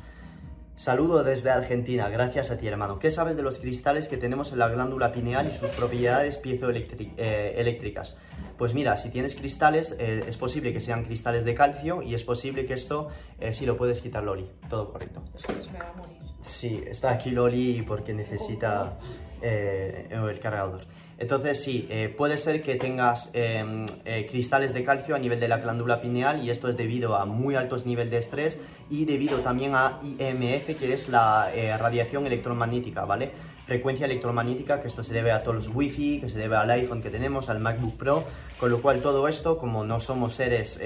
Saludo desde Argentina, gracias a ti hermano. ¿Qué sabes de los cristales que tenemos en la glándula pineal y sus propiedades piezoeléctricas? Pues mira, si tienes cristales, eh, es posible que sean cristales de calcio y es posible que esto, eh, sí lo puedes quitar, Lori. Todo correcto. Es que se me va a morir. Sí, está aquí Loli porque necesita eh, el cargador. Entonces sí, eh, puede ser que tengas em, eh, cristales de calcio a nivel de la glándula pineal y esto es debido a muy altos niveles de estrés y debido también a IMF, que es la radiación electromagnética, ¿vale? Frecuencia electromagnética, que esto se debe a todos los wifi, que se debe al iPhone que tenemos, al MacBook Pro, con lo cual todo esto, como no somos seres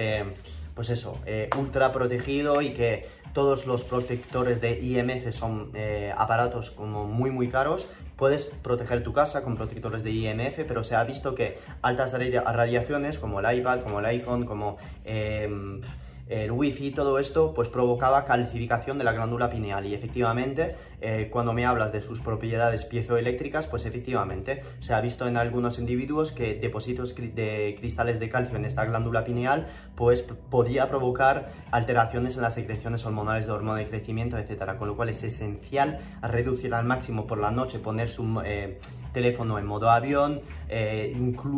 pues eso, eh, ultra protegido y que todos los protectores de IMF son eh, aparatos como muy muy caros. Puedes proteger tu casa con protectores de IMF, pero se ha visto que altas radiaciones como el iPad, como el iPhone, como... Em, el wifi, todo esto, pues provocaba calcificación de la glándula pineal. Y efectivamente, eh, cuando me hablas de sus propiedades piezoeléctricas, pues efectivamente se ha visto en algunos individuos que depósitos de cristales de calcio en esta glándula pineal, pues podía provocar alteraciones en las secreciones hormonales de hormona de crecimiento, etcétera, con lo cual es esencial reducir al máximo por la noche, poner su... Eh, teléfono en modo avión, eh,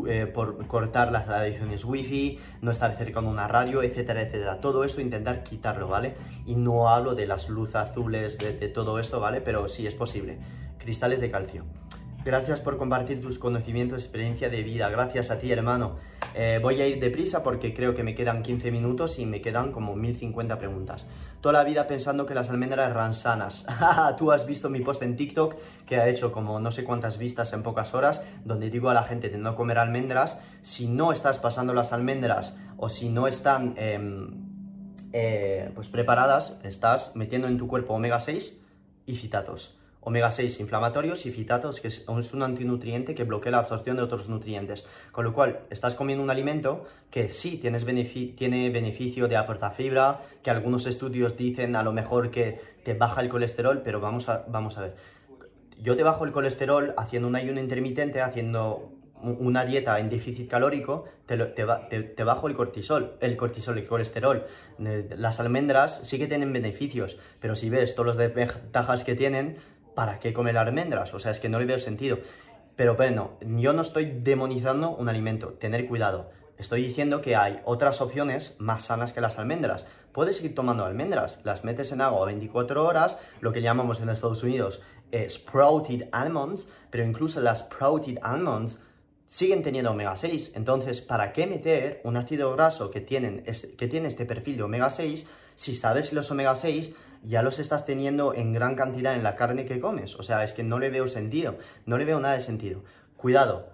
eh, por cortar las radiaciones wifi, no estar cerca de una radio, etcétera, etcétera. Todo esto intentar quitarlo, ¿vale? Y no hablo de las luces azules, de, de todo esto, ¿vale? Pero sí es posible. Cristales de calcio. Gracias por compartir tus conocimientos, experiencia de vida. Gracias a ti, hermano. Eh, voy a ir deprisa porque creo que me quedan 15 minutos y me quedan como 1050 preguntas. Toda la vida pensando que las almendras eran sanas. Tú has visto mi post en TikTok que ha hecho como no sé cuántas vistas en pocas horas, donde digo a la gente de no comer almendras. Si no estás pasando las almendras o si no están em, eh, pues preparadas, estás metiendo en tu cuerpo omega 6 y citatos omega 6 inflamatorios y fitatos, que es un antinutriente que bloquea la absorción de otros nutrientes. Con lo cual, estás comiendo un alimento que sí tienes tiene beneficio de aportar fibra, que algunos estudios dicen a lo mejor que te baja el colesterol, pero vamos a, vamos a ver. Yo te bajo el colesterol haciendo un ayuno intermitente, haciendo una dieta en déficit calórico, te, te, bajo el cortisol, el cortisol, el colesterol. Las almendras sí que tienen beneficios, pero si ves todas las desventajas que tienen, ¿para qué comer almendras? O sea, es que no le veo sentido. Pero bueno, yo no estoy demonizando un alimento, tener cuidado. Estoy diciendo que hay otras opciones más sanas que las almendras. Puedes ir tomando almendras, las metes en agua 24 horas, lo que llamamos en Estados Unidos eh, sprouted almonds, pero incluso las sprouted almonds siguen teniendo omega 6. Entonces, ¿para qué meter un ácido graso que, tienen, que tiene este perfil de omega 6 si sabes que los omega 6 ya los estás teniendo en gran cantidad en la carne que comes? O sea, es que no le veo sentido, no le veo nada de sentido. Cuidado,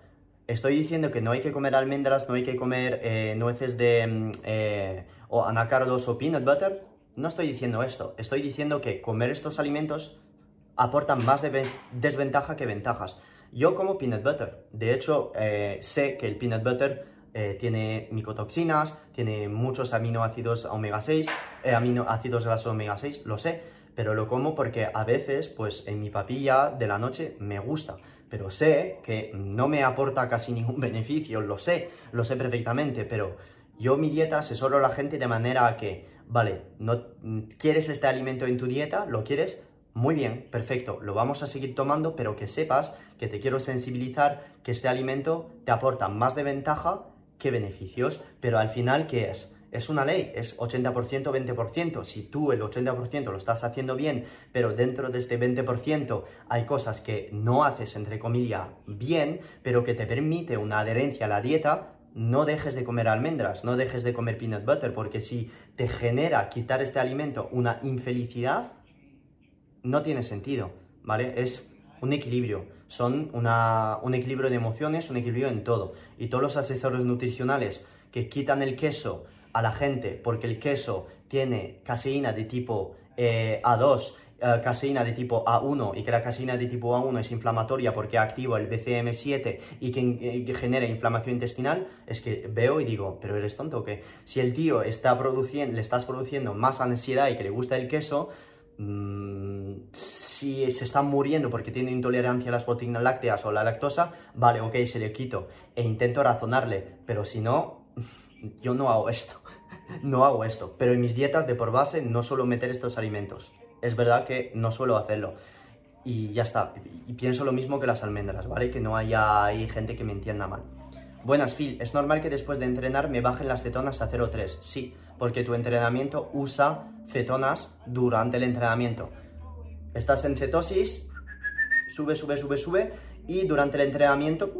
estoy diciendo que no hay que comer almendras, no hay que comer eh, nueces de mm, eh, o anacardos o peanut butter. No estoy diciendo esto, estoy diciendo que comer estos alimentos aportan más de desventaja que ventajas. Yo como peanut butter. De hecho, eh, sé que el peanut butter eh, tiene micotoxinas, tiene muchos aminoácidos omega 6, eh, aminoácidos grasos omega 6, lo sé, pero lo como porque a veces, pues en mi papilla de la noche me gusta, pero sé que no me aporta casi ningún beneficio, lo sé, lo sé perfectamente, pero yo mi dieta asesoro a la gente de manera que, vale, no quieres este alimento en tu dieta, lo quieres, muy bien, perfecto, lo vamos a seguir tomando, pero que sepas que te quiero sensibilizar que este alimento te aporta más de ventaja que beneficios, pero al final, ¿qué es? Es una ley, es 80%, 20%. Si tú el 80% lo estás haciendo bien, pero dentro de este 20% hay cosas que no haces, entre comillas, bien, pero que te permite una adherencia a la dieta, no dejes de comer almendras, no dejes de comer peanut butter, porque si te genera quitar este alimento una infelicidad, no tiene sentido, ¿vale? Es un equilibrio, son un equilibrio de emociones, un equilibrio en todo. Y todos los asesores nutricionales que quitan el queso a la gente porque el queso tiene caseína de tipo eh, A2, eh, caseína de tipo A1 y que la caseína de tipo A1 es inflamatoria porque activa el BCM7 y que, que, genera inflamación intestinal, es que veo y digo, pero eres tonto o qué? Si el tío está produciendo, le estás produciendo más ansiedad y que le gusta el queso, si se está muriendo porque tiene intolerancia a las proteínas lácteas o la lactosa, vale, ok, se le quito e intento razonarle, pero si no, yo no hago esto, no hago esto, pero en mis dietas de por base no suelo meter estos alimentos, es verdad que no suelo hacerlo y ya está, y pienso lo mismo que las almendras, ¿vale? Que no haya gente que me entienda mal. Buenas, Phil, ¿es normal que después de entrenar me bajen las cetonas a 0,3? Sí, porque tu entrenamiento usa cetonas durante el entrenamiento. estás en cetosis, sube, sube, sube, sube, y durante el entrenamiento,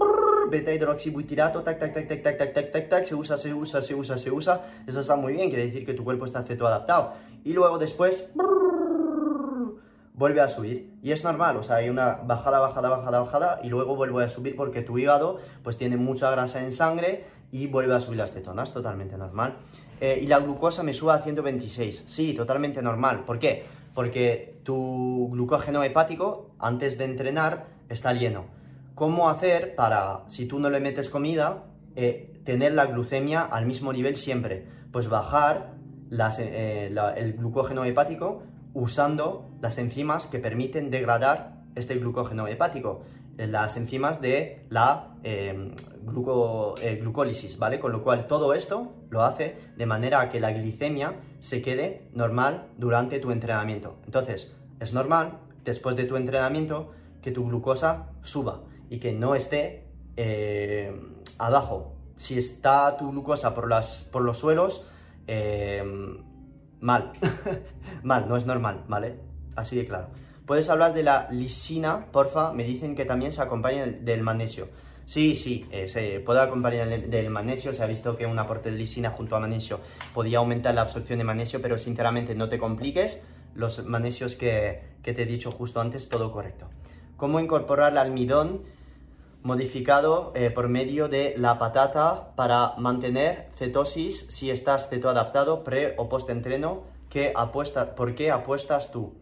beta hidroxibutirato, tac, tac, tac, tac, tac, tac, tac, tac, tac, se usa, se usa, se usa, se usa. Eso está muy bien, quiere decir que tu cuerpo está cetoadaptado. Y luego después, vuelve a subir. Y es normal, o sea, hay una bajada, bajada, bajada, bajada, y luego vuelve a subir porque tu hígado pues tiene mucha grasa en sangre y vuelve a subir las cetonas, totalmente normal. Eh, y la glucosa me sube a 126, sí, totalmente normal. ¿Por qué? Porque tu glucógeno hepático antes de entrenar está lleno. ¿Cómo hacer para, si tú no le metes comida, eh, tener la glucemia al mismo nivel siempre? Pues bajar eh, el glucógeno hepático usando las enzimas que permiten degradar este glucógeno hepático, las enzimas de la glucólisis, ¿vale? Con lo cual todo esto lo hace de manera que la glicemia se quede normal durante tu entrenamiento. Entonces, es normal, después de tu entrenamiento, que tu glucosa suba y que no esté eh, abajo. Si está tu glucosa por, por los suelos, eh, mal, mal, no es normal, ¿vale? Así de claro. Puedes hablar de la lisina, porfa, me dicen que también se acompaña del magnesio. Sí, sí, eh, se puede acompañar del magnesio, se ha visto que un aporte de lisina junto a magnesio podía aumentar la absorción de magnesio, pero sinceramente no te compliques, los magnesios que, que te he dicho justo antes, todo correcto. ¿Cómo incorporar el almidón? modificado eh, por medio de la patata para mantener cetosis si estás cetoadaptado pre o post entreno. ¿Qué apuesta, ¿Por qué apuestas tú?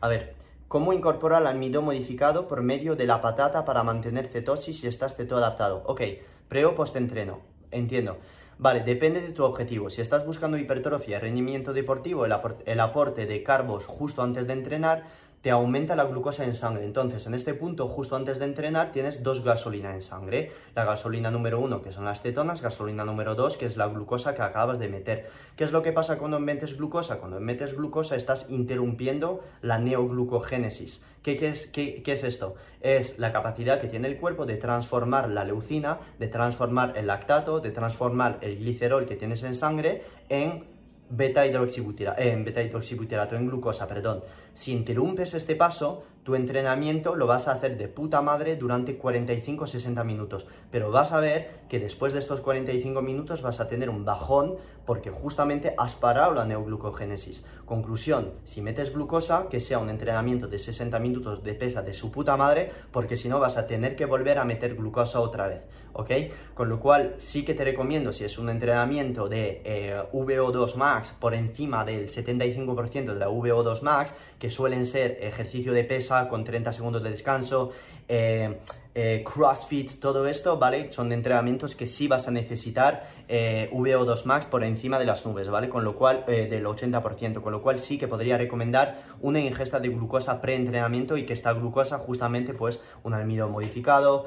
A ver, ¿cómo incorporar el almidón modificado por medio de la patata para mantener cetosis si estás cetoadaptado? Ok, pre o post entreno, entiendo. Vale, depende de tu objetivo. Si estás buscando hipertrofia, rendimiento deportivo, el aporte de carbos justo antes de entrenar, te aumenta la glucosa en sangre. Entonces, en este punto, justo antes de entrenar, tienes dos gasolinas en sangre. La gasolina número uno, que son las cetonas, gasolina número dos, que es la glucosa que acabas de meter. ¿Qué es lo que pasa cuando metes glucosa? Cuando metes glucosa estás interrumpiendo la neoglucogénesis. ¿Qué, es, qué, ¿Qué, es, esto? Es la capacidad que tiene el cuerpo de transformar la leucina, de transformar el lactato, de transformar el glicerol que tienes en sangre en beta hidroxibutirato, en beta en glucosa, perdón. Si interrumpes este paso, tu entrenamiento lo vas a hacer de puta madre durante 45-60 minutos, pero vas a ver que después de estos 45 minutos vas a tener un bajón porque justamente has parado la neoglucogénesis. Conclusión, si metes glucosa, que sea un entrenamiento de 60 minutos de pesa de su puta madre, porque si no vas a tener que volver a meter glucosa otra vez, ¿ok? Con lo cual sí que te recomiendo, si es un entrenamiento de eh, VO2 max por encima del 75% de la VO2 max, que suelen ser ejercicio de pesa con 30 segundos de descanso, eh, eh, CrossFit, todo esto, ¿vale? Son entrenamientos que sí vas a necesitar eh, VO2 Max por encima de las nubes, ¿vale? Con lo cual, del 80%, con lo cual sí que podría recomendar una ingesta de glucosa pre-entrenamiento y que esta glucosa justamente, pues, un almidón modificado,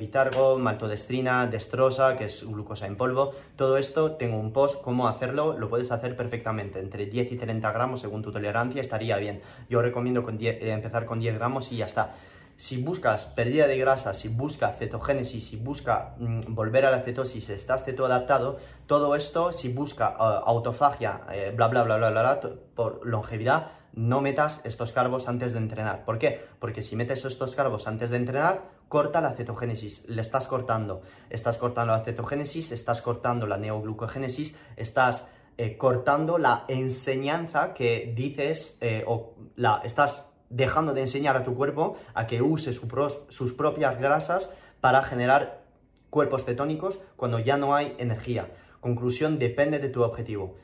bitargo, maltodestrina, destrosa, que es glucosa en polvo, todo esto, tengo un post, cómo hacerlo, lo puedes hacer perfectamente, entre 10 y 30 gramos según tu tolerancia, estaría bien. Yo recomiendo empezar con 10 gramos y ya está si buscas pérdida de grasa, si buscas cetogénesis, si busca mm, volver a la cetosis, estás cetoadaptado, todo esto, si busca uh, autofagia, eh, bla, bla, bla, bla, bla, bla, por longevidad, no metas estos carbos antes de entrenar. ¿Por qué? Porque si metes estos carbos antes de entrenar, corta la cetogénesis, le estás cortando. Estás cortando la cetogénesis, estás cortando la neoglucogénesis, estás eh, cortando la enseñanza que dices eh, o la estás dejando de enseñar a tu cuerpo a que use sus propias grasas para generar cuerpos cetónicos cuando ya no hay energía. Conclusión, depende de tu objetivo.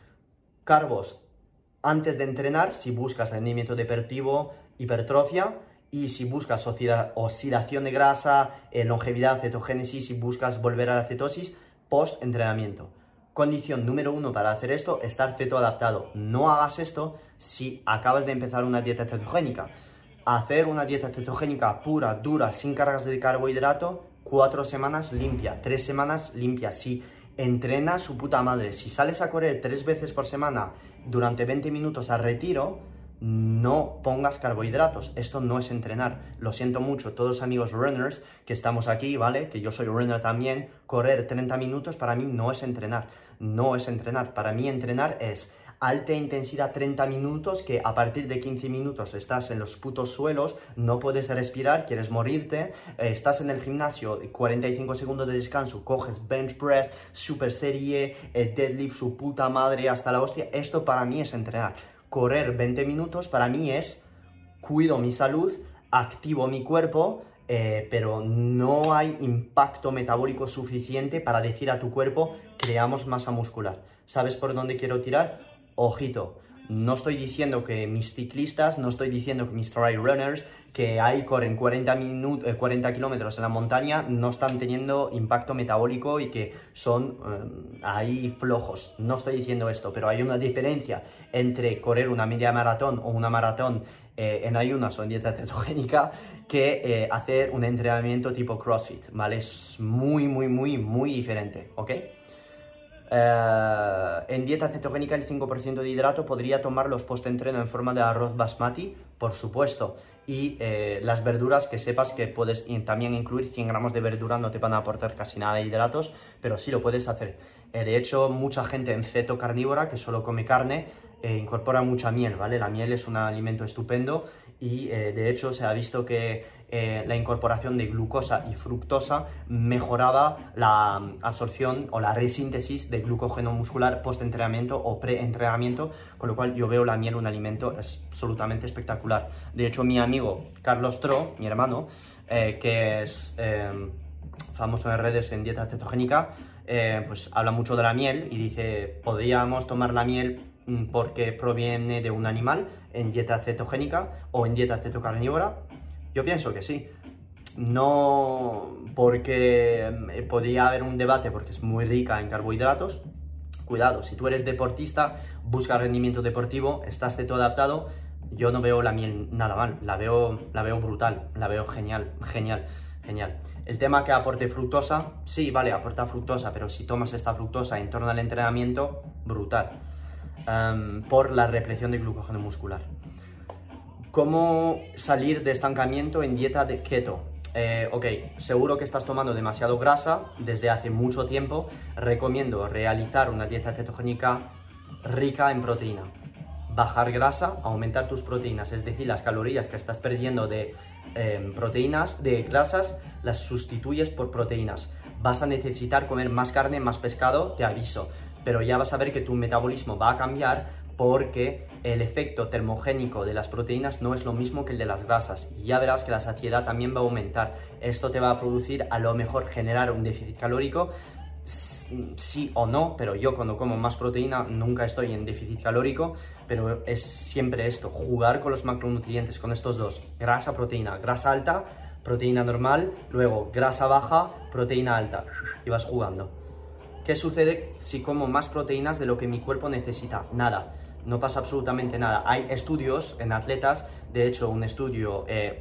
Carbos antes de entrenar, si buscas rendimiento deportivo, hipertrofia, y si buscas oxidación de grasa, eh, longevidad, cetogénesis, si buscas volver a la cetosis, post-entrenamiento. Condición número uno para hacer esto, estar cetoadaptado. No hagas esto si acabas de empezar una dieta cetogénica. Hacer una dieta cetogénica pura, dura, sin cargas de carbohidrato, cuatro semanas limpia, tres semanas limpia. Si entrena su puta madre, si sales a correr tres veces por semana durante 20 minutos a retiro, no pongas carbohidratos. Esto no es entrenar. Lo siento mucho, todos amigos runners que estamos aquí, ¿vale? Que yo soy runner también. Correr 30 minutos para mí no es entrenar. No es entrenar. Para mí entrenar es alta intensidad 30 minutos, que a partir de 15 minutos estás en los putos suelos, no puedes respirar, quieres morirte, eh, estás en el gimnasio, 45 segundos de descanso, coges bench press, super serie, eh, deadlift, su puta madre, hasta la hostia. Esto para mí es entrenar. Correr 20 minutos para mí es cuido mi salud, activo mi cuerpo, eh, pero no hay impacto metabólico suficiente para decir a tu cuerpo creamos masa muscular. ¿Sabes por dónde quiero tirar? Ojito, no estoy diciendo que mis ciclistas, no estoy diciendo que mis trail runners, que ahí corren 40, minutos, 40 kilómetros en la montaña, no están teniendo impacto metabólico y que son eh, ahí flojos. No estoy diciendo esto, pero hay una diferencia entre correr una media maratón o una maratón eh, en ayunas o en dieta cetogénica que eh, hacer un entrenamiento tipo CrossFit, ¿vale? Es muy, muy, muy, muy diferente, ¿ok? Eh, en dieta cetogénica el 5% de hidrato podría tomar los post-entreno en forma de arroz basmati, por supuesto. Y eh, las verduras que sepas que puedes también incluir 100 gramos de verdura, no te van a aportar casi nada de hidratos, pero sí lo puedes hacer. Eh, de hecho, mucha gente en ceto carnívora que solo come carne incorpora mucha miel, ¿vale? La miel es un alimento estupendo y de hecho se ha visto que eh, la incorporación de glucosa y fructosa mejoraba la absorción o la resíntesis de glucógeno muscular post-entrenamiento o pre-entrenamiento, con lo cual yo veo la miel un alimento absolutamente espectacular. De hecho, mi amigo Carlos Tro, mi hermano, eh, que es eh, famoso en redes en dieta cetogénica, pues habla mucho de la miel y dice, podríamos tomar la miel mm, porque proviene de un animal en dieta cetogénica o en dieta cetocarnívora yo pienso que sí. No porque eh, podría haber un debate porque es muy rica en carbohidratos. Cuidado, si tú eres deportista, busca rendimiento deportivo, estás de todo adaptado, yo no veo la miel nada mal, la veo, la veo brutal, la veo genial, genial, genial. El tema que aporte fructosa, sí, vale, aporta fructosa, pero si tomas esta fructosa en torno al entrenamiento, brutal. Em, por la represión de glucógeno muscular. ¿Cómo salir de estancamiento en dieta de keto? Eh, ok, seguro que estás tomando demasiado grasa desde hace mucho tiempo. Recomiendo realizar una dieta cetogénica rica en proteína. Bajar grasa, aumentar tus proteínas, es decir, las calorías que estás perdiendo de em, proteínas, de grasas, las sustituyes por proteínas. Vas a necesitar comer más carne, más pescado, te aviso pero ya vas a ver que tu metabolismo va a cambiar porque el efecto termogénico de las proteínas no es lo mismo que el de las grasas y ya verás que la saciedad también va a aumentar. Esto te va a producir a lo mejor generar un déficit calórico, sí o no, pero yo cuando como más proteína nunca estoy en déficit calórico, pero es siempre esto, jugar con los macronutrientes, con estos dos, grasa, proteína, grasa alta, proteína normal, luego grasa baja, proteína alta, y vas jugando. ¿Qué sucede si como más proteínas de lo que mi cuerpo necesita? Nada no pasa absolutamente nada. Hay estudios en atletas, de hecho un estudio eh,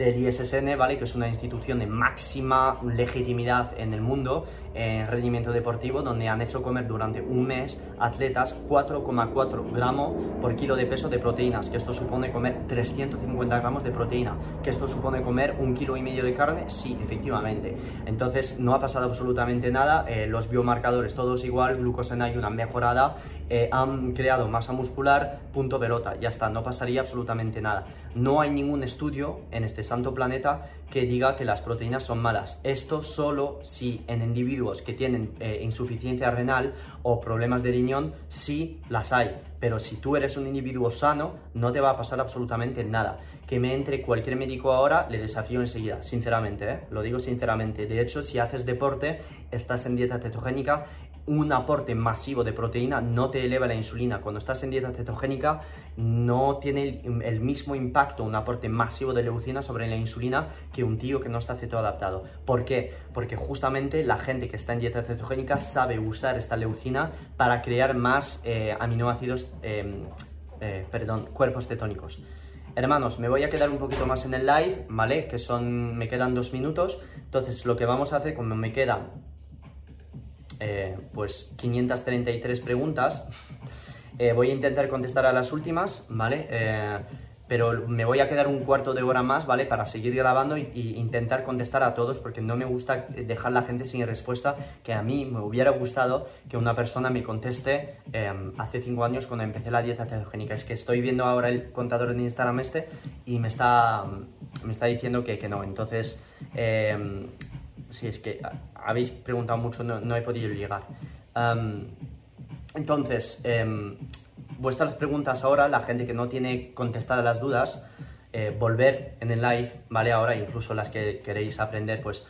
del ISSN, ¿vale? Que es una institución de máxima legitimidad en el mundo en rendimiento deportivo, donde han hecho comer durante un mes atletas 4,4 gramos por kilo de peso de proteínas, que esto supone comer 350 gramos de proteína, que esto supone comer un kilo y medio de carne, sí, efectivamente. Entonces no ha pasado absolutamente nada, eh, los biomarcadores todos igual, glucosa y una mejorada, eh, han creado masa muscular, punto pelota, ya está, no pasaría absolutamente nada. No hay ningún estudio en este santo planeta que diga que las proteínas son malas. Esto solo si en individuos que tienen eh, insuficiencia renal o problemas de riñón, sí las hay. Pero si tú eres un individuo sano, no te va a pasar absolutamente nada. Que me entre cualquier médico ahora, le desafío enseguida, sinceramente, ¿eh? lo digo sinceramente. De hecho, si haces deporte, estás en dieta cetogénica, un aporte masivo de proteína no te eleva la insulina. Cuando estás en dieta cetogénica no tiene el, mismo impacto un aporte masivo de leucina sobre la insulina que un tío que no está cetoadaptado. ¿Por qué? Porque justamente la gente que está en dieta cetogénica sabe usar esta leucina para crear más eh, aminoácidos, em, eh, perdón, cuerpos cetónicos. Hermanos, me voy a quedar un poquito más en el live, ¿vale? Que son, me quedan dos minutos. Entonces, lo que vamos a hacer, como me quedan eh, pues 533 preguntas. Eh, voy a intentar contestar a las últimas, ¿vale? Eh, pero me voy a quedar un cuarto de hora más, ¿vale? Para seguir grabando e intentar contestar a todos, porque no me gusta dejar la gente sin respuesta, que a mí me hubiera gustado que una persona me conteste hace cinco años cuando empecé la dieta cetogénica. Es que estoy viendo ahora el contador en Instagram este y me está, me está diciendo que, no. Entonces, sí, es que habéis preguntado mucho, no, he podido llegar. entonces, em, vuestras preguntas ahora, la gente que no tiene contestadas las dudas, eh, volver en el live, ¿vale? Ahora, incluso las que queréis aprender, pues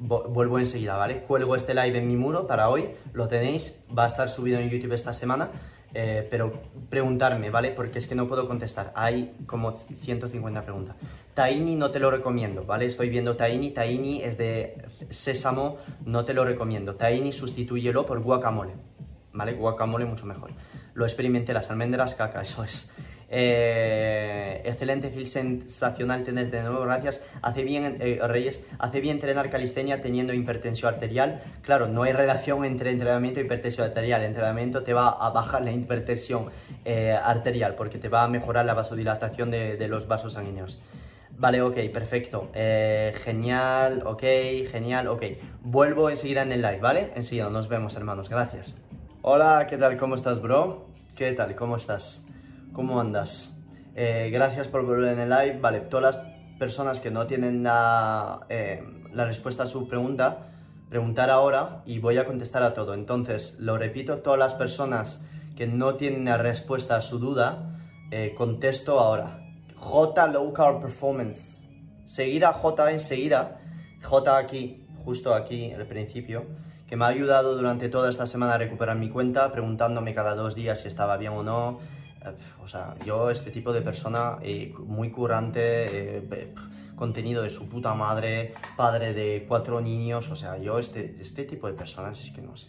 vuelvo enseguida, ¿vale? Cuelgo este live en mi muro para hoy, lo tenéis, va a estar subido en YouTube esta semana, eh, pero preguntarme, ¿vale? Porque es que no puedo contestar, hay como 150 preguntas. Taini no te lo recomiendo, ¿vale? Estoy viendo Taini, Taini es de sésamo, no te lo recomiendo. Taini sustitúyelo por guacamole, ¿vale? Guacamole mucho mejor. Lo experimenté, las almendras, caca, eso es. Eh, excelente, feel sensacional tenerte de nuevo, gracias. Hace bien, eh, Reyes, hace bien entrenar calistenia teniendo hipertensión arterial. Claro, no hay relación entre entrenamiento y hipertensión arterial. El entrenamiento te va a bajar la hipertensión eh, arterial porque te va a mejorar la vasodilatación de los vasos sanguíneos. Vale, ok, perfecto. Eh, genial, ok, genial, ok. Vuelvo enseguida en el live, ¿vale? Enseguida, nos vemos, hermanos. Gracias. Hola, ¿qué tal? ¿Cómo estás, bro? ¿Qué tal? ¿Cómo estás? ¿Cómo andas? Eh, gracias por volver en el live. Vale, todas las personas que no tienen la, eh, la respuesta a su pregunta, preguntar ahora y voy a contestar a todo. Entonces, lo repito, todas las personas que no tienen la respuesta a su duda, contesto ahora. J Low Carb Performance. Seguir a J enseguida. J aquí, justo aquí, al principio, que me ha ayudado durante toda esta semana a recuperar mi cuenta, preguntándome cada dos días si estaba bien o no. Eh, o sea, yo, este tipo de persona, eh, muy curante, eh, contenido de su puta madre, padre de cuatro niños, o sea, yo, este, este tipo de personas, es que no sé.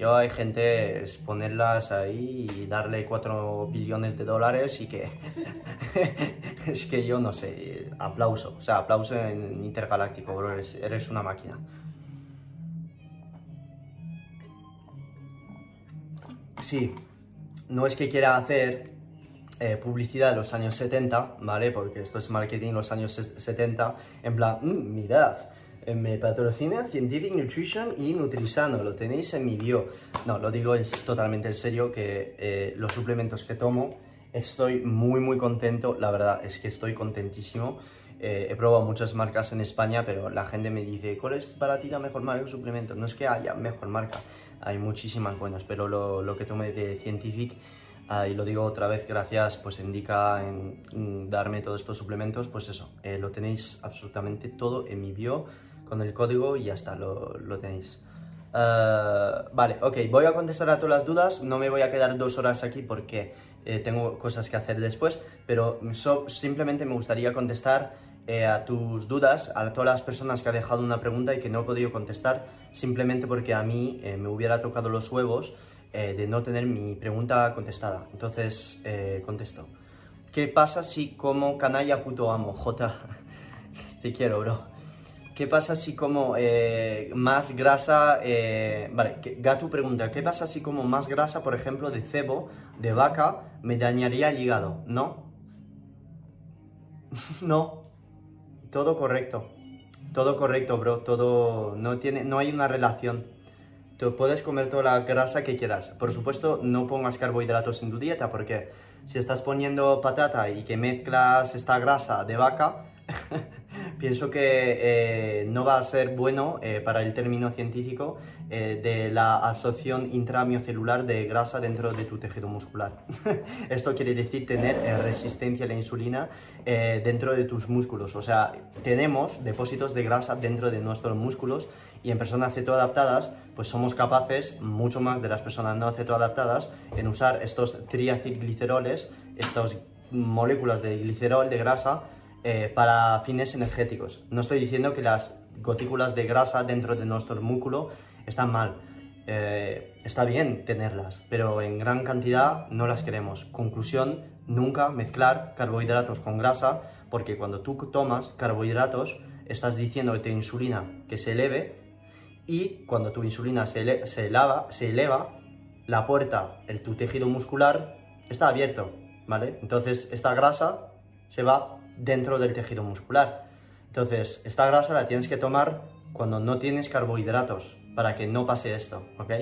Yo hay gente, es ponerlas ahí y darle 4 billones de dólares y que... es que yo no sé, aplauso, o sea, aplauso en Intergaláctico, bro, eres, una máquina. Sí, no es que quiera hacer eh, publicidad de los años 70, ¿vale? Porque esto es marketing los años 70, en plan, mm, mirad, me patrocina Scientific Nutrition y Nutrisano, lo tenéis en mi bio. No, lo digo totalmente en serio, que eh, los suplementos que tomo, estoy muy muy contento, la verdad es que estoy contentísimo. Eh, he probado muchas marcas en España, pero la gente me dice, ¿cuál es para ti la mejor marca de suplementos? No es que haya mejor marca, hay muchísimas buenas, pero lo, lo que tomé de Scientific, ah, y lo digo otra vez, gracias, pues indica en, darme todos estos suplementos, pues eso, lo tenéis absolutamente todo en mi bio con el código y ya está, lo, tenéis. Eh, vale, ok, voy a contestar a todas las dudas, no me voy a quedar dos horas aquí porque eh, tengo cosas que hacer después, pero simplemente me gustaría contestar eh, a tus dudas, a todas las personas que han dejado una pregunta y que no he podido contestar, simplemente porque a mí me hubiera tocado los huevos de no tener mi pregunta contestada. Entonces, contesto. ¿Qué pasa si como canalla puto amo? J, te quiero, bro. ¿Qué pasa si como eh, más grasa, eh, vale, Gatu pregunta, ¿qué pasa si como más grasa, por ejemplo, de cebo, de vaca, me dañaría el hígado? ¿No? no, todo correcto, todo correcto, bro, todo, no, tiene, no hay una relación. Tú puedes comer toda la grasa que quieras. Por supuesto, no pongas carbohidratos en tu dieta, porque si estás poniendo patata y que mezclas esta grasa de vaca, pienso que eh, no va a ser bueno eh, para el término científico eh, de la absorción intramiocelular de grasa dentro de tu tejido muscular. Esto quiere decir tener resistencia a la insulina dentro de tus músculos. O sea, tenemos depósitos de grasa dentro de nuestros músculos y en personas cetoadaptadas, pues somos capaces, mucho más de las personas no cetoadaptadas, en usar estos triacilgliceroles, estas moléculas de glicerol, de grasa, eh, para fines energéticos. No estoy diciendo que las gotículas de grasa dentro de nuestro músculo están mal. Eh, está bien tenerlas, pero en gran cantidad no las queremos. Conclusión, nunca mezclar carbohidratos con grasa, porque cuando tú tomas carbohidratos, estás diciendo a tu insulina que se eleve y cuando tu insulina se, se, eleva, se eleva, la puerta, el, tu tejido muscular, está abierto, ¿vale? Entonces esta grasa se va dentro del tejido muscular. Entonces, esta grasa la tienes que tomar cuando no tienes carbohidratos, para que no pase esto, ¿ok?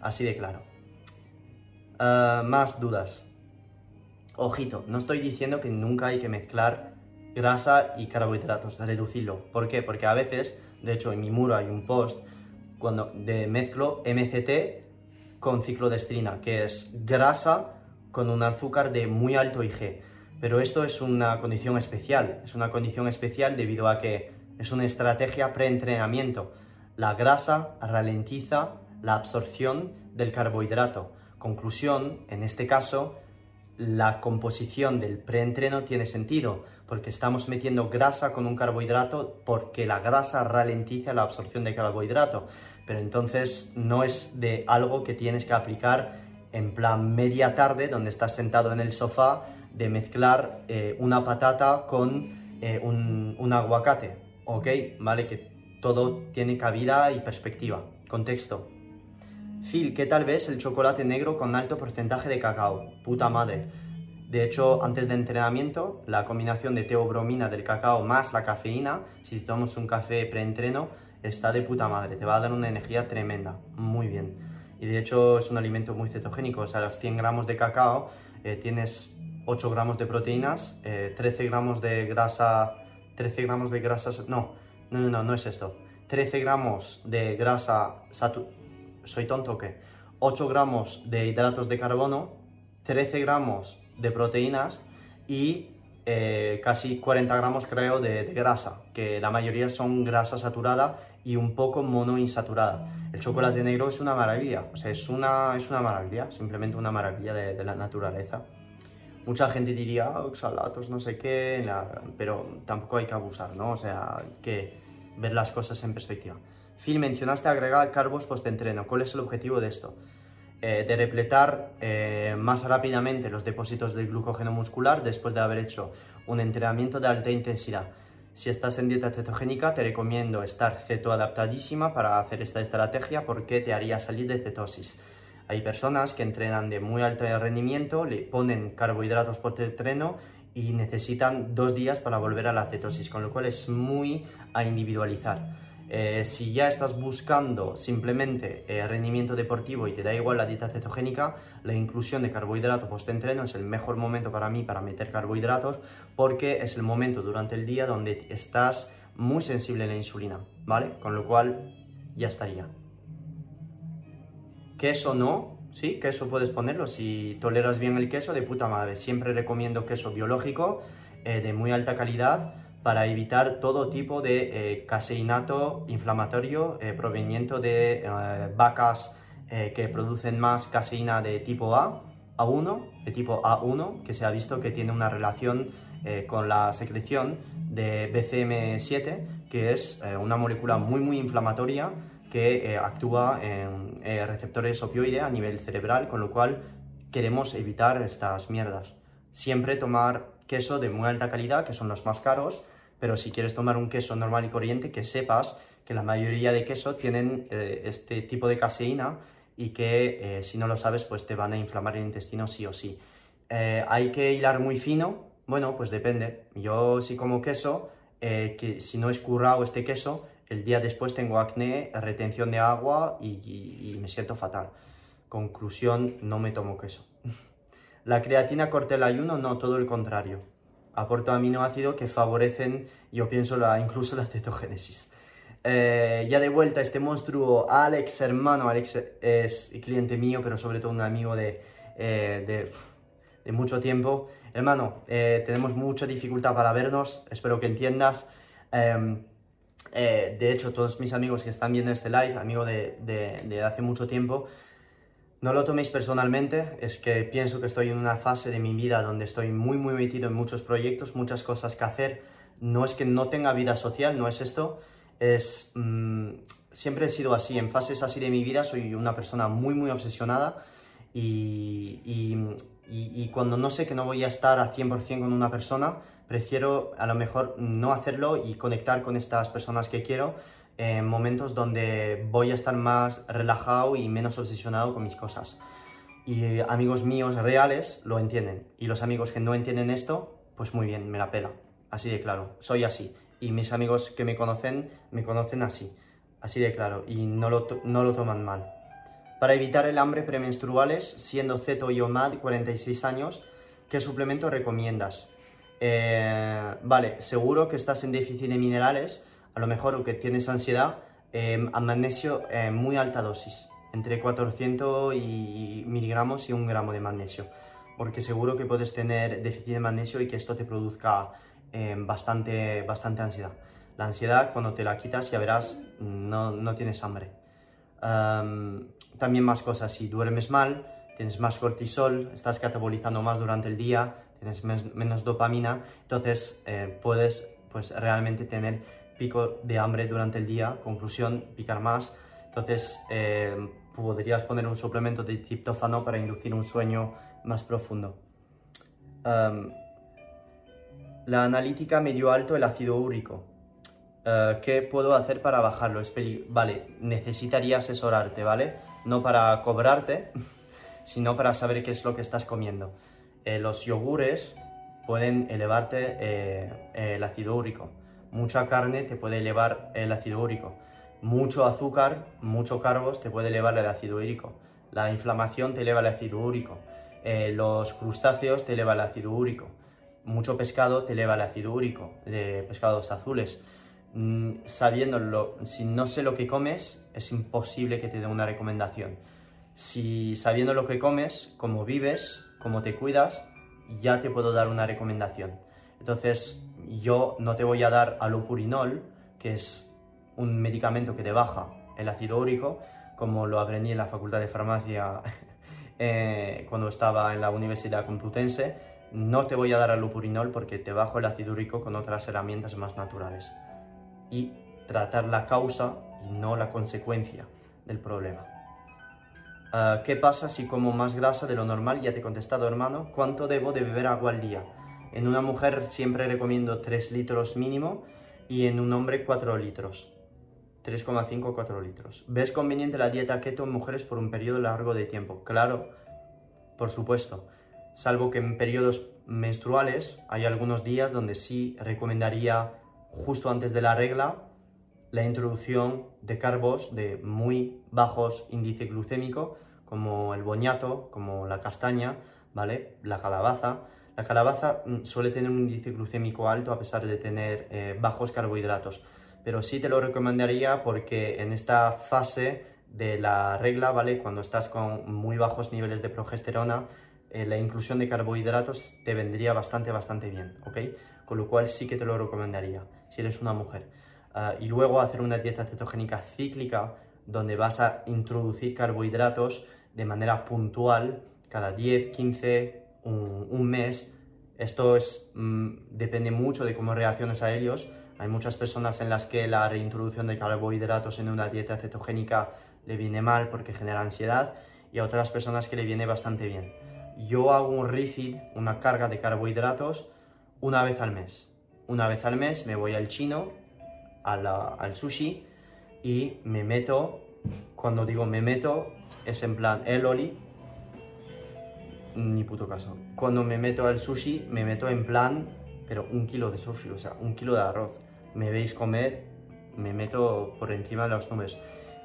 Así de claro. Ah, más dudas. Ojito, no estoy diciendo que nunca hay que mezclar grasa y carbohidratos, reducirlo. ¿Por qué? Porque a veces, de hecho en mi muro hay un post cuando de mezclo MCT con ciclodestrina, que es grasa con un azúcar de muy alto IG. Pero esto es una condición especial, es una condición especial debido a que es una estrategia preentrenamiento. La grasa ralentiza la absorción del carbohidrato. Conclusión, en este caso, la composición del preentreno tiene sentido, porque estamos metiendo grasa con un carbohidrato porque la grasa ralentiza la absorción de carbohidrato. Pero entonces no es de algo que tienes que aplicar en plan media tarde, donde estás sentado en el sofá, de mezclar eh, una patata con eh, un, un aguacate, ¿ok? Vale, que todo tiene cabida y perspectiva. Contexto. Phil, ¿qué tal ves el chocolate negro con alto porcentaje de cacao? Puta madre. De hecho, antes de entrenamiento, la combinación de teobromina del cacao más la cafeína, si tomamos un café preentreno, está de puta madre. Te va a dar una energía tremenda. Muy bien. Y de hecho es un alimento muy cetogénico. O sea, los 100 gramos de cacao eh, tienes 8 gramos de proteínas, 13 eh, gramos de grasa... 13 gramos de grasas... No, no, no, no, es esto. 13 gramos de grasa ¿Soy tonto o qué? 8 gramos de hidratos de carbono, 13 gramos de proteínas y eh, casi 40 gramos creo de, grasa, que la mayoría son grasa saturada y un poco monoinsaturada. El chocolate negro es una maravilla, o sea, es una, es una maravilla, simplemente una maravilla de, la naturaleza. Mucha gente diría, oh, oxalatos, no sé qué, pero tampoco hay que abusar, ¿no? O sea, hay que ver las cosas en perspectiva. Phil, mencionaste agregar carbos post-entreno. ¿Cuál es el objetivo de esto? Eh, de repletar eh, más rápidamente los depósitos de glucógeno muscular después de haber hecho un entrenamiento de alta intensidad. Si estás en dieta cetogénica, te recomiendo estar cetoadaptadísima para hacer esta estrategia porque te haría salir de cetosis. Hay personas que entrenan de muy alto rendimiento, le ponen carbohidratos post-entreno y necesitan dos días para volver a la cetosis, con lo cual es muy a individualizar. Eh, si ya estás buscando simplemente eh, rendimiento deportivo y te da igual la dieta cetogénica, la inclusión de carbohidratos post-entreno es el mejor momento para mí para meter carbohidratos porque es el momento durante el día donde estás muy sensible a la insulina, ¿vale? Con lo cual ya estaría. Queso no, sí, queso puedes ponerlo. Si toleras bien el queso, de puta madre. Siempre recomiendo queso biológico eh, de muy alta calidad para evitar todo tipo de eh, caseinato inflamatorio eh, proveniente de vacas que producen más caseína de tipo A, A1, de tipo A1, que se ha visto que tiene una relación con la secreción de BCM7, que es una molécula muy muy inflamatoria que actúa en receptores opioides a nivel cerebral, con lo cual queremos evitar estas mierdas. Siempre tomar queso de muy alta calidad, que son los más caros, pero si quieres tomar un queso normal y corriente, que sepas que la mayoría de quesos tienen eh, este tipo de caseína y que eh, si no lo sabes, pues te van a inflamar el intestino sí o sí. Eh, ¿Hay que hilar muy fino? Bueno, pues depende. Yo si como queso, que si no es currado este queso, el día después tengo acné, retención de agua y, me siento fatal. Conclusión, no me tomo queso. ¿La creatina corta el ayuno? No, todo el contrario aporta aminoácidos que favorecen, yo pienso, incluso la cetogénesis. Eh, ya de vuelta este monstruo, Alex, hermano, Alex es cliente mío, pero sobre todo un amigo de, eh, mucho tiempo. Hermano, eh, tenemos mucha dificultad para vernos, espero que entiendas. Em, de hecho, todos mis amigos que están viendo este live, amigo de, hace mucho tiempo, no lo toméis personalmente, es que pienso que estoy en una fase de mi vida donde estoy muy muy metido en muchos proyectos, muchas cosas que hacer. No es que no tenga vida social, no es esto, es... Mm, siempre he sido así, en fases así de mi vida soy una persona muy muy obsesionada y cuando no sé que no voy a estar a 100% con una persona, prefiero a lo mejor no hacerlo y conectar con estas personas que quiero en momentos donde voy a estar más relajado y menos obsesionado con mis cosas. Y amigos míos reales lo entienden. Y los amigos que no entienden esto, pues muy bien, me la pela. Así de claro, soy así. Y mis amigos que me conocen, me conocen así. Así de claro, y no lo, no lo toman mal. Para evitar el hambre premenstruales, siendo Ceto y OMAD 46 años, ¿qué suplemento recomiendas? Eh, vale, seguro que estás en déficit de minerales, a lo mejor o que tienes ansiedad, eh, a magnesio en muy alta dosis, entre 400 y miligramos y un gramo de magnesio, porque seguro que puedes tener déficit de magnesio y que esto te produzca eh, bastante, bastante ansiedad. La ansiedad, cuando te la quitas, ya verás, no, no tienes hambre. también más cosas, si duermes mal, tienes más cortisol, estás catabolizando más durante el día, tienes menos dopamina, entonces eh, puedes pues realmente tener pico de hambre durante el día, conclusión, picar más, entonces eh, podrías poner un suplemento de triptófano para inducir un sueño más profundo. la analítica medio alto, el ácido úrico. Eh, ¿Qué puedo hacer para bajarlo? vale, necesitaría asesorarte, ¿vale? No para cobrarte, sino para saber qué es lo que estás comiendo. Eh, los yogures pueden elevarte eh, el ácido úrico. Mucha carne te puede elevar el ácido úrico. Mucho azúcar, mucho carbos te puede elevar el ácido úrico. La inflamación te eleva el ácido úrico. Eh, los crustáceos te eleva el ácido úrico. Mucho pescado te eleva el ácido úrico, de pescados azules. Mm, si no sé lo que comes, es imposible que te dé una recomendación. Si sabiendo lo que comes, cómo vives, cómo te cuidas, ya te puedo dar una recomendación. Entonces, yo no te voy a dar alopurinol, que es un medicamento que te baja el ácido úrico, como lo aprendí en la Facultad de Farmacia eh, cuando estaba en la Universidad Complutense. No te voy a dar alopurinol porque te bajo el ácido úrico con otras herramientas más naturales. Y tratar la causa y no la consecuencia del problema. Ah, ¿Qué pasa si como más grasa de lo normal? Ya te he contestado, hermano. ¿Cuánto debo de beber agua al día? En una mujer siempre recomiendo 3 litros mínimo y en un hombre 4 litros. 3,5 4 litros. ¿Ves conveniente la dieta keto en mujeres por un periodo largo de tiempo? Claro, por supuesto. Salvo que en periodos menstruales hay algunos días donde sí recomendaría justo antes de la regla la introducción de carbos de muy bajos índice glucémico, como el boñato, como la castaña, ¿vale? La calabaza. La calabaza mm, suele tener un índice glucémico alto a pesar de tener eh, bajos carbohidratos, pero sí te lo recomendaría porque en esta fase de la regla, ¿vale? Cuando estás con muy bajos niveles de progesterona, eh, la inclusión de carbohidratos te vendría bastante, bastante bien, ¿ok? Con lo cual sí que te lo recomendaría si eres una mujer. Ah, y luego hacer una dieta cetogénica cíclica donde vas a introducir carbohidratos de manera puntual cada 10, 15, un, mes. Esto es, mm, depende mucho de cómo reacciones a ellos. Hay muchas personas en las que la reintroducción de carbohidratos en una dieta cetogénica le viene mal porque genera ansiedad y a otras personas que le viene bastante bien. Yo hago un refeed, una carga de carbohidratos, una vez al mes. Una vez al mes me voy al chino, al sushi y me meto, cuando digo me meto, es en plan el oli, ni puto caso. Cuando me meto al sushi, me meto en plan, pero un kilo de sushi, o sea, un kilo de arroz. Me veis comer, me meto por encima de las nubes.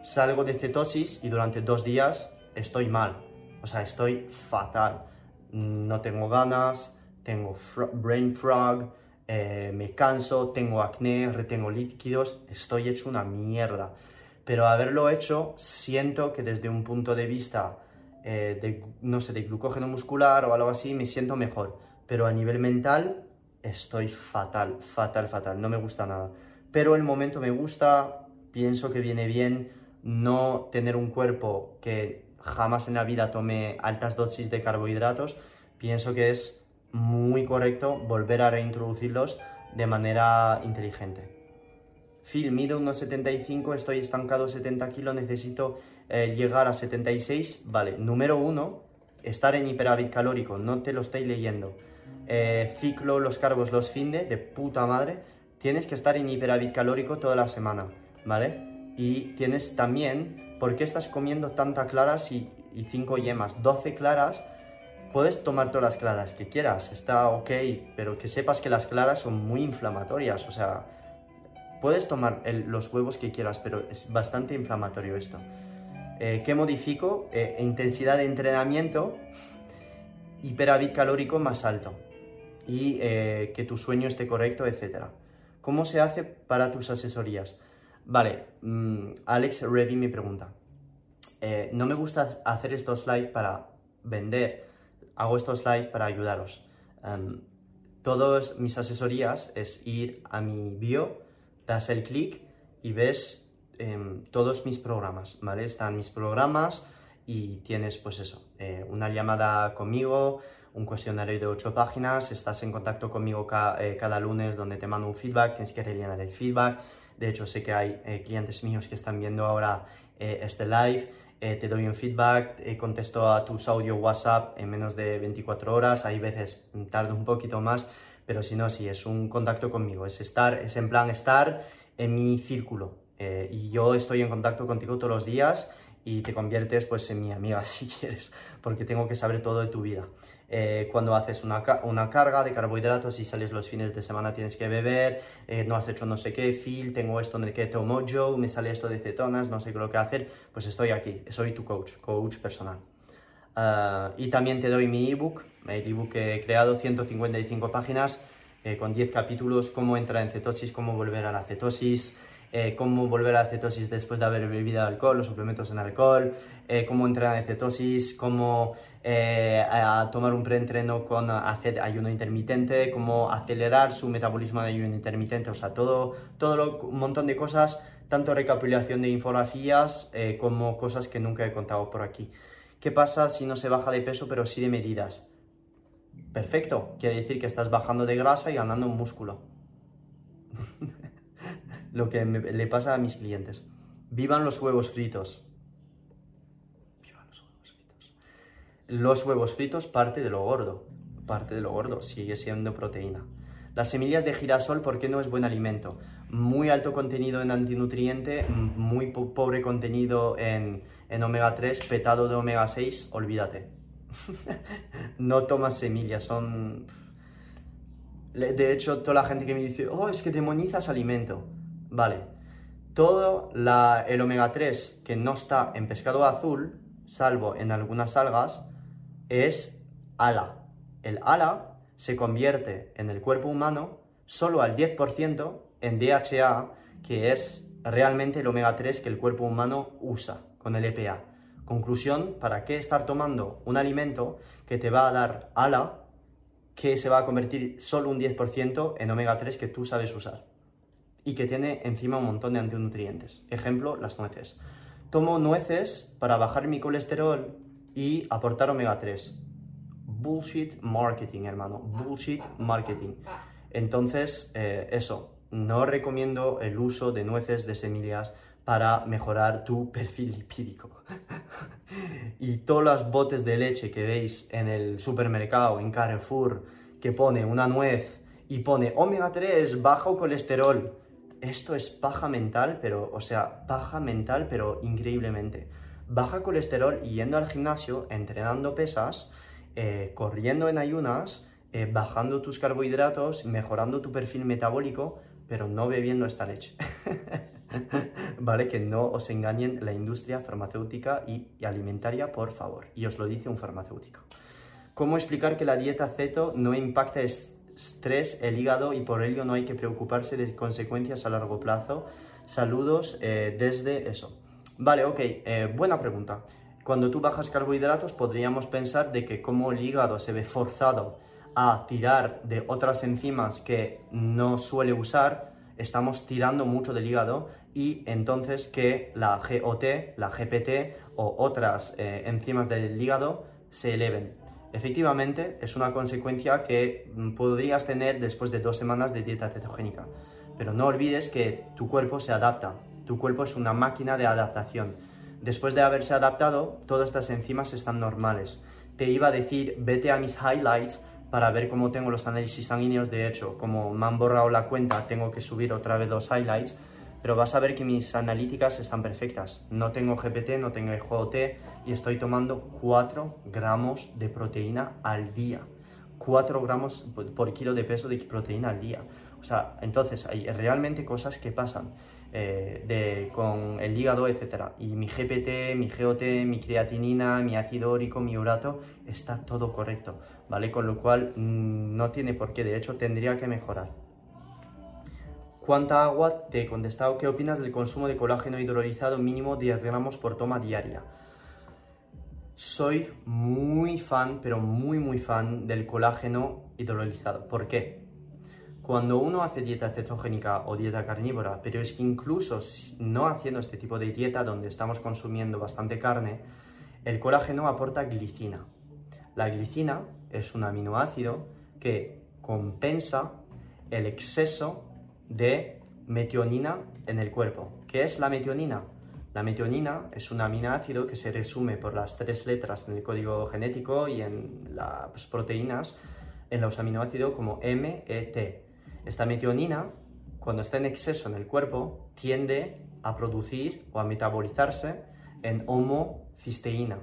Salgo de cetosis y durante dos días estoy mal, o sea, estoy fatal. No tengo ganas, tengo brain frog, eh, me canso, tengo acné, retengo líquidos, estoy hecho una mierda. Pero haberlo hecho, siento que desde un punto de vista eh, de, no sé, de glucógeno muscular o algo así, me siento mejor. Pero a nivel mental, estoy fatal, fatal, fatal, no me gusta nada. Pero el momento me gusta, pienso que viene bien no tener un cuerpo que jamás en la vida tome altas dosis de carbohidratos, pienso que es muy correcto volver a reintroducirlos de manera inteligente. Phil, mido unos 75, estoy estancado 70 kilos, necesito eh, llegar a 76. Vale, número uno, estar en hiperávit calórico, no te lo estoy leyendo. Eh, ciclo los carbos los finde, de puta madre. Tienes que estar en hiperávit calórico toda la semana, ¿vale? Y tienes también, ¿por qué estás comiendo tantas claras y, y 5 yemas? 12 claras puedes tomar todas las claras que quieras, está ok, pero que sepas que las claras son muy inflamatorias, o sea, puedes tomar los huevos que quieras, pero es bastante inflamatorio esto. Eh, ¿Qué modifico? Eh, intensidad de entrenamiento, hiperávit calórico más alto y eh, que tu sueño esté correcto, etc. ¿Cómo se hace para tus asesorías? Vale, mm, Alex Revy me pregunta. no me gusta hacer estos live para vender, hago estos live para ayudaros. Um, todas mis asesorías es ir a mi bio, das el clic y ves em, todos mis programas, ¿vale? Están mis programas y tienes pues eso, eh, una llamada conmigo, un cuestionario de ocho páginas, estás en contacto conmigo eh, cada lunes donde te mando un feedback, tienes que rellenar el feedback. De hecho, sé que hay eh, clientes míos que están viendo ahora este live eh, te doy un feedback, eh, contesto a tus audio WhatsApp en menos de 24 horas, hay veces tardo un poquito más, pero si no, sí, es un contacto conmigo, es estar, es en plan estar en mi círculo. Eh, y yo estoy en contacto contigo todos los días y te conviertes pues en mi amiga si quieres, porque tengo que saber todo de tu vida. Eh, cuando haces una, una, carga de carbohidratos y sales los fines de semana tienes que beber, eh, no has hecho no sé qué, Phil, tengo esto en el que tomo yo, me sale esto de cetonas, no sé qué lo que hacer, pues estoy aquí, soy tu coach, coach personal. Ah, y también te doy mi ebook, el ebook que he creado, 155 páginas, eh, con 10 capítulos, cómo entrar en cetosis, cómo volver a la cetosis, eh, cómo volver a la cetosis después de haber bebido alcohol, los suplementos en alcohol, eh, cómo entrar en cetosis, cómo eh, tomar un preentreno con hacer ayuno intermitente, cómo acelerar su metabolismo de ayuno intermitente, o sea, todo, todo un montón de cosas, tanto recapitulación de infografías como cosas que nunca he contado por aquí. ¿Qué pasa si no se baja de peso pero sí de medidas? Perfecto, quiere decir que estás bajando de grasa y ganando músculo. lo que le pasa a mis clientes. Vivan los huevos fritos. Vivan los huevos fritos. Los huevos fritos parte de lo gordo. Parte de lo gordo, sigue siendo proteína. Las semillas de girasol, ¿por qué no es buen alimento? Muy alto contenido en antinutriente, muy pobre contenido en, en omega 3, petado de omega 6, olvídate. no tomas semillas, son... De hecho, toda la gente que me dice, oh, es que demonizas alimento. Vale, todo el omega 3 que no está en pescado azul, salvo en algunas algas, es ALA. El ALA se convierte en el cuerpo humano solo al 10% en DHA, que es realmente el omega 3 que el cuerpo humano usa con el EPA. Conclusión, ¿para qué estar tomando un alimento que te va a dar ALA que se va a convertir solo un 10% en omega 3 que tú sabes usar? Y que tiene encima un montón de antinutrientes. Ejemplo, las nueces. Tomo nueces para bajar mi colesterol y aportar omega 3. Bullshit marketing, hermano. Bullshit marketing. Entonces, eh, eso, no recomiendo el uso de nueces de semillas para mejorar tu perfil lipídico. y todos los botes de leche que veis en el supermercado, en Carrefour, que pone una nuez y pone omega 3, bajo colesterol esto es paja mental, pero, o sea, paja mental, pero increíblemente. Baja colesterol yendo al gimnasio, entrenando pesas, eh, corriendo en ayunas, eh, bajando tus carbohidratos, mejorando tu perfil metabólico, pero no bebiendo esta leche. vale, que no os engañen la industria farmacéutica y, y alimentaria, por favor. Y os lo dice un farmacéutico. ¿Cómo explicar que la dieta ceto no impacta estrés el hígado y por ello no hay que preocuparse de consecuencias a largo plazo. Saludos eh, desde eso. Vale, ok, eh, buena pregunta. Cuando tú bajas carbohidratos podríamos pensar de que como el hígado se ve forzado a tirar de otras enzimas que no suele usar, estamos tirando mucho del hígado y entonces que la GOT, la GPT o otras eh, enzimas del hígado se eleven. Efectivamente, es una consecuencia que mm, podrías tener después de dos semanas de dieta cetogénica. Pero no olvides que tu cuerpo se adapta. Tu cuerpo es una máquina de adaptación. Después de haberse adaptado, todas estas enzimas están normales. Te iba a decir, vete a mis highlights para ver cómo tengo los análisis sanguíneos. De hecho, como me han borrado la cuenta, tengo que subir otra vez los highlights. Pero vas a ver que mis analíticas están perfectas. No tengo GPT, no tengo el juego T y estoy tomando 4 gramos de proteína al día. 4 gramos por kilo de peso de proteína al día. O sea, entonces hay realmente cosas que pasan eh, de, con el hígado, etc. Y mi GPT, mi GOT, mi creatinina, mi ácido úrico, mi urato, está todo correcto, ¿vale? Con lo cual mm, no tiene por qué, de hecho tendría que mejorar. ¿Cuánta agua? Te he contestado. ¿Qué opinas del consumo de colágeno hidrolizado mínimo 10 gramos por toma diaria? Soy muy fan, pero muy muy fan del colágeno hidrolizado. ¿Por qué? Cuando uno hace dieta cetogénica o dieta carnívora, pero es que incluso no haciendo este tipo de dieta donde estamos consumiendo bastante carne, el colágeno aporta glicina. La glicina es un aminoácido que compensa el exceso de metionina en el cuerpo. ¿Qué es la metionina? La metionina es un aminoácido que se resume por las tres letras en el código genético y en las proteínas, en los aminoácidos como M, E, T. Esta metionina, cuando está en exceso en el cuerpo, tiende a producir o a metabolizarse en homocisteína.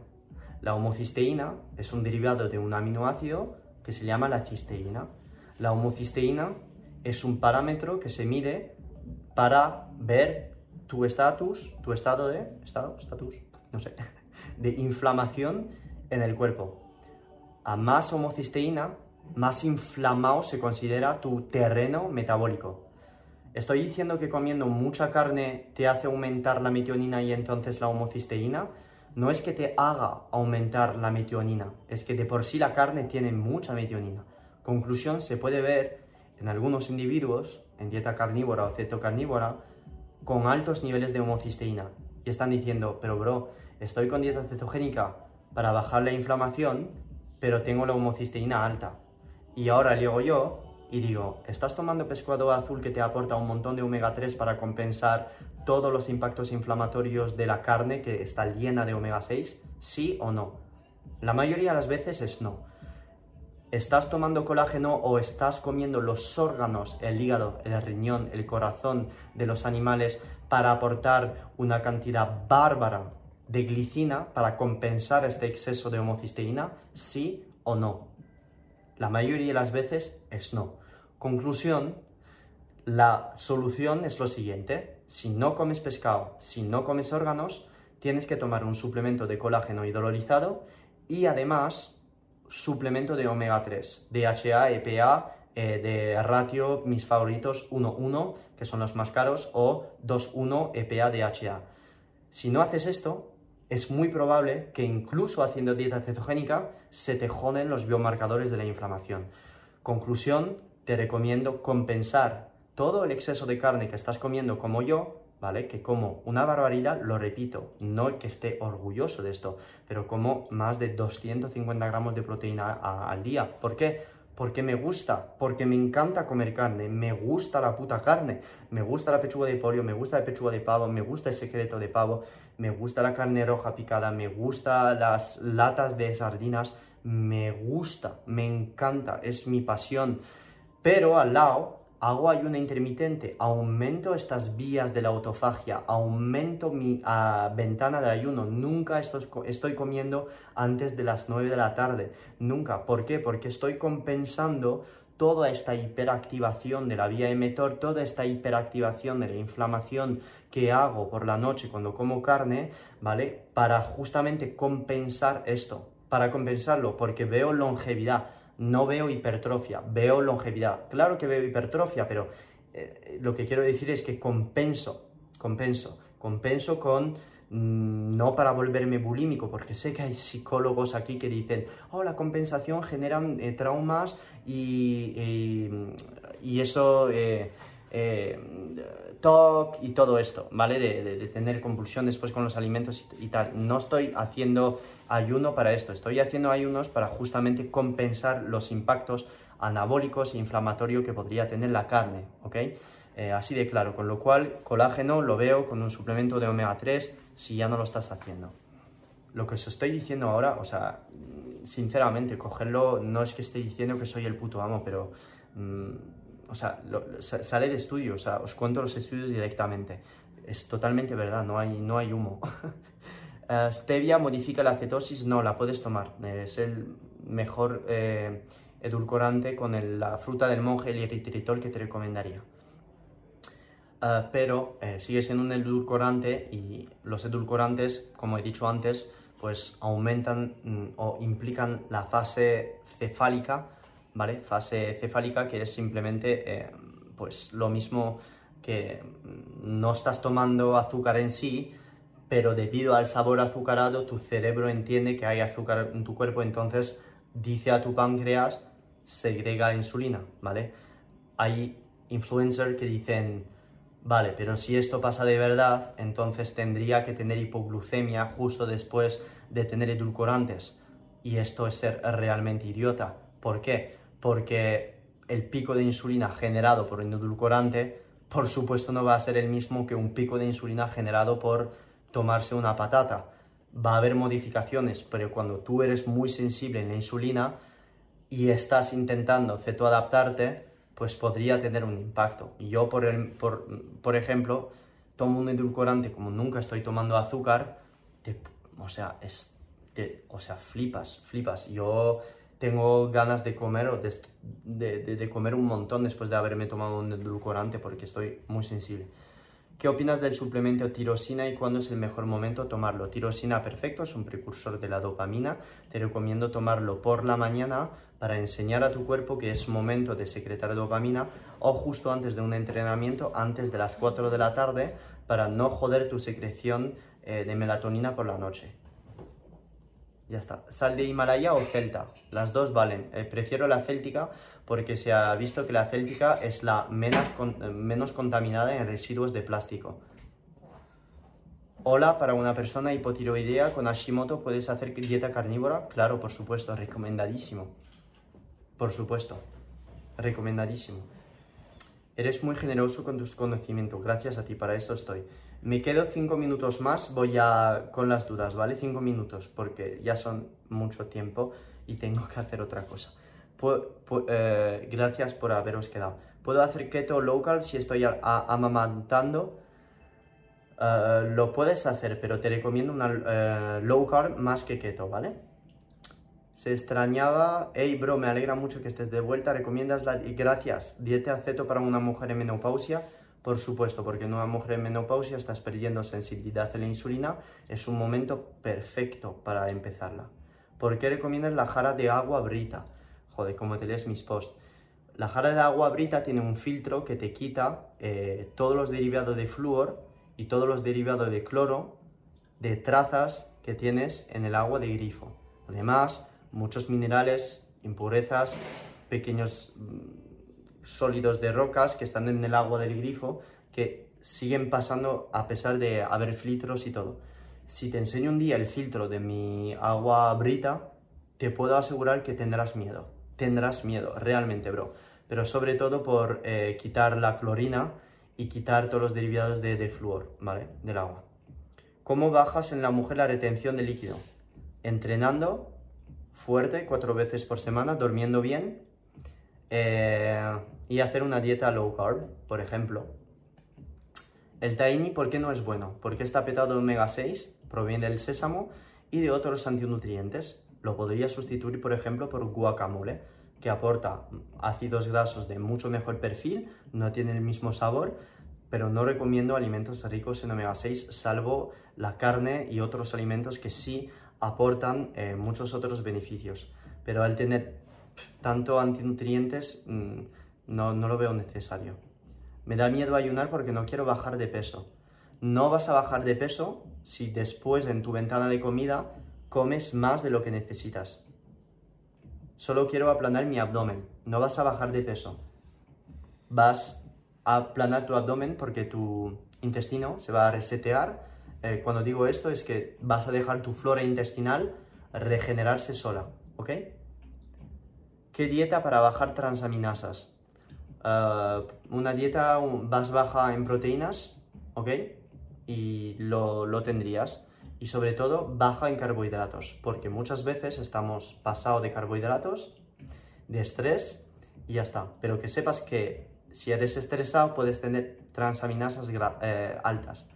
La homocisteína es un derivado de un aminoácido que se llama la cisteína. La homocisteína es un parámetro que se mide para ver tu estatus, tu estado de, estado, estatus, no sé, de inflamación en el cuerpo. A más homocisteína, más inflamado se considera tu terreno metabólico. ¿Estoy diciendo que comiendo mucha carne te hace aumentar la metionina y entonces la homocisteína? No es que te haga aumentar la metionina, es que de por sí la carne tiene mucha metionina. Conclusión, se puede ver en algunos individuos en dieta carnívora o cetocarnívora con altos niveles de homocisteína y están diciendo, pero bro, estoy con dieta cetogénica para bajar la inflamación, pero tengo la homocisteína alta. Y ahora llego yo y digo, ¿estás tomando pescado azul que te aporta un montón de omega 3 para compensar todos los impactos inflamatorios de la carne que está llena de omega 6? ¿Sí o no? La mayoría de las veces es no estás tomando colágeno o estás comiendo los órganos, el hígado, el riñón, el corazón de los animales para aportar una cantidad bárbara de glicina para compensar este exceso de homocisteína, sí o no. La mayoría de las veces es no. Conclusión, la solución es lo siguiente. Si no comes pescado, si no comes órganos, tienes que tomar un suplemento de colágeno hidrolizado y además suplemento de omega 3, DHA, EPA, eh, de ratio, mis favoritos 1-1, que son los más caros, o 2-1 EPA, DHA. Si no haces esto, es muy probable que incluso haciendo dieta cetogénica se te joden los biomarcadores de la inflamación. Conclusión, te recomiendo compensar todo el exceso de carne que estás comiendo como yo ¿vale? Que como una barbaridad, lo repito, no que esté orgulloso de esto, pero como más de 250 gramos de proteína al día. ¿Por qué? Porque me gusta, porque me encanta comer carne, me gusta la puta carne, me gusta la pechuga de pollo, me gusta la pechuga de pavo, me gusta el secreto de pavo, me gusta la carne roja picada, me gusta las latas de sardinas, me gusta, me encanta, es mi pasión. Pero al lado hago ayuno intermitente, aumento estas vías de la autofagia, aumento mi ah, ventana de ayuno, nunca estoy, estoy, comiendo antes de las 9 de la tarde, nunca. ¿Por qué? Porque estoy compensando toda esta hiperactivación de la vía emetor, toda esta hiperactivación de la inflamación que hago por la noche cuando como carne, ¿vale? Para justamente compensar esto, para compensarlo, porque veo longevidad no veo hipertrofia, veo longevidad. Claro que veo hipertrofia, pero eh, lo que quiero decir es que compenso, compenso, compenso con mm, no para volverme bulímico, porque sé que hay psicólogos aquí que dicen, oh, la compensación genera eh, traumas y, y, eso, eh, TOC y todo esto, ¿vale? De, tener compulsión después con los alimentos y, tal. No estoy haciendo ayuno para esto, estoy haciendo ayunos para justamente compensar los impactos anabólicos e inflamatorios que podría tener la carne, ¿ok? Eh, así de claro, con lo cual colágeno lo veo con un suplemento de omega 3 si ya no lo estás haciendo. Lo que os estoy diciendo ahora, o sea, sinceramente, cogerlo, no es que esté diciendo que soy el puto amo, pero... Mm, o sea, sale de estudio, o sea, os cuento los estudios directamente. Es totalmente verdad, no hay, no hay humo. Eh, stevia modifica la cetosis, no, la puedes tomar. Es el mejor eh, edulcorante con la fruta del monje, el eritritol, que te recomendaría. Eh, pero sigue siendo un edulcorante y los edulcorantes, como he dicho antes, pues aumentan mm, o implican la fase cefálica, ¿vale? Fase cefálica que es simplemente pues lo mismo que no estás tomando azúcar en sí, pero debido al sabor azucarado tu cerebro entiende que hay azúcar en tu cuerpo, entonces dice a tu páncreas segrega insulina, ¿vale? Hay influencers que dicen, vale, pero si esto pasa de verdad, entonces tendría que tener hipoglucemia justo después de tener edulcorantes. Y esto es ser realmente idiota. ¿Por qué? Porque el pico de insulina generado por un edulcorante, por supuesto no va a ser el mismo que un pico de insulina generado por tomarse una patata. Va a haber modificaciones, pero cuando tú eres muy sensible en la insulina y estás intentando cetoadaptarte, pues podría tener un impacto. Yo, por, el, por, ejemplo, tomo un edulcorante como nunca estoy tomando azúcar, o, sea, es, o sea, flipas, flipas. Yo tengo ganas de comer o de, comer un montón después de haberme tomado un edulcorante porque estoy muy sensible. ¿Qué opinas del suplemento tirosina y cuándo es el mejor momento tomarlo? Tirosina perfecto, es un precursor de la dopamina. Te recomiendo tomarlo por la mañana para enseñar a tu cuerpo que es momento de secretar dopamina o justo antes de un entrenamiento, antes de las 4 de la tarde, para no joder tu secreción eh, de melatonina por la noche. Ya está. Sal de Himalaya o Celta. Las dos valen. Eh, prefiero la céltica porque se ha visto que la céltica es la menos, menos contaminada en residuos de plástico. Hola, para una persona hipotiroidea con Hashimoto, ¿puedes hacer dieta carnívora? Claro, por supuesto, recomendadísimo. Por supuesto, recomendadísimo. Eres muy generoso con tus conocimientos, gracias a ti, para eso estoy. Me quedo cinco minutos más, voy a con las dudas, ¿vale? Cinco minutos, porque ya son mucho tiempo y tengo que hacer otra cosa. Eh, gracias por haberos quedado. ¿Puedo hacer keto local si estoy amamantando? Eh, lo puedes hacer, pero te recomiendo una uh, low carb más que keto, ¿vale? Se extrañaba. Hey, bro, me alegra mucho que estés de vuelta. ¿Recomiendas la... Gracias. Dieta aceto para una mujer en menopausia. Por supuesto, porque una mujer en menopausia estás perdiendo sensibilidad a la insulina, es un momento perfecto para empezarla. ¿Por qué recomiendas la jara de agua brita? Joder, como te lees mis posts. La jara de agua brita tiene un filtro que te quita eh, todos los derivados de flúor y todos los derivados de cloro de trazas que tienes en el agua de grifo. Además, muchos minerales, impurezas, pequeños mm, sólidos de rocas que están en el agua del grifo que siguen pasando a pesar de haber filtros y todo. Si te enseño un día el filtro de mi agua brita, te puedo asegurar que tendrás miedo. Tendrás miedo, realmente, bro. Pero sobre todo por eh, quitar la clorina y quitar todos los derivados de, de flúor, ¿vale? Del agua. ¿Cómo bajas en la mujer la retención de líquido? Entrenando fuerte cuatro veces por semana, durmiendo bien eh, y hacer una dieta low carb, por ejemplo. El tahini, ¿por qué no es bueno? Porque está petado de omega 6, proviene del sésamo y de otros antinutrientes. Lo podría sustituir, por ejemplo, por guacamole, que aporta ácidos grasos de mucho mejor perfil, no tiene el mismo sabor, pero no recomiendo alimentos ricos en omega 6, salvo la carne y otros alimentos que sí aportan eh, muchos otros beneficios. Pero al tener tanto antinutrientes mm, no, no lo veo necesario. Me da miedo ayunar porque no quiero bajar de peso. No vas a bajar de peso si después en tu ventana de comida comes más de lo que necesitas. Solo quiero aplanar mi abdomen. No vas a bajar de peso. Vas a aplanar tu abdomen porque tu intestino se va a resetear. Eh, cuando digo esto es que vas a dejar tu flora intestinal regenerarse sola. ¿Ok? ¿Qué dieta para bajar transaminasas? Uh, una dieta más baja en proteínas, ¿ok? Y lo, lo, tendrías. Y sobre todo baja en carbohidratos, porque muchas veces estamos pasados de carbohidratos, de estrés y ya está. Pero que sepas que Si eres estresado, puedes tener transaminasas eh, altas.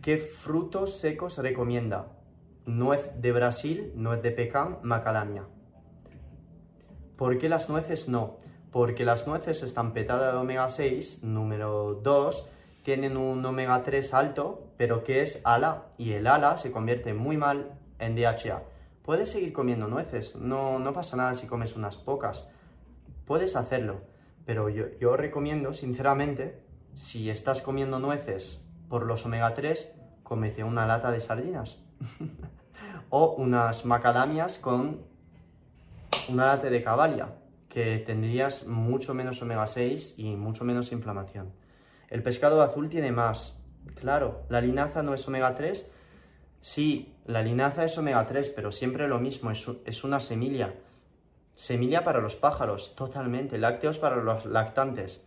¿Qué frutos secos recomienda? Nuez de Brasil, nuez de pecan, macadamia. ¿Por qué las nueces no? Porque las nueces están petadas de omega 6, número 2, tienen un omega 3 alto, pero que es ALA, y el ALA se convierte muy mal en DHA. Puedes seguir comiendo nueces, no, no pasa nada si comes unas pocas, puedes hacerlo, pero yo, yo recomiendo, sinceramente, si estás comiendo nueces por los omega 3, comete una lata de sardinas. o unas macadamias con una lata de cavalia, que tendrías mucho menos omega 6 y mucho menos inflamación. El pescado azul tiene más. Claro, la linaza no es omega 3. Sí, la linaza es omega 3, pero siempre lo mismo, es, es una semilla. Semilla para los pájaros, totalmente. Lácteos para los lactantes.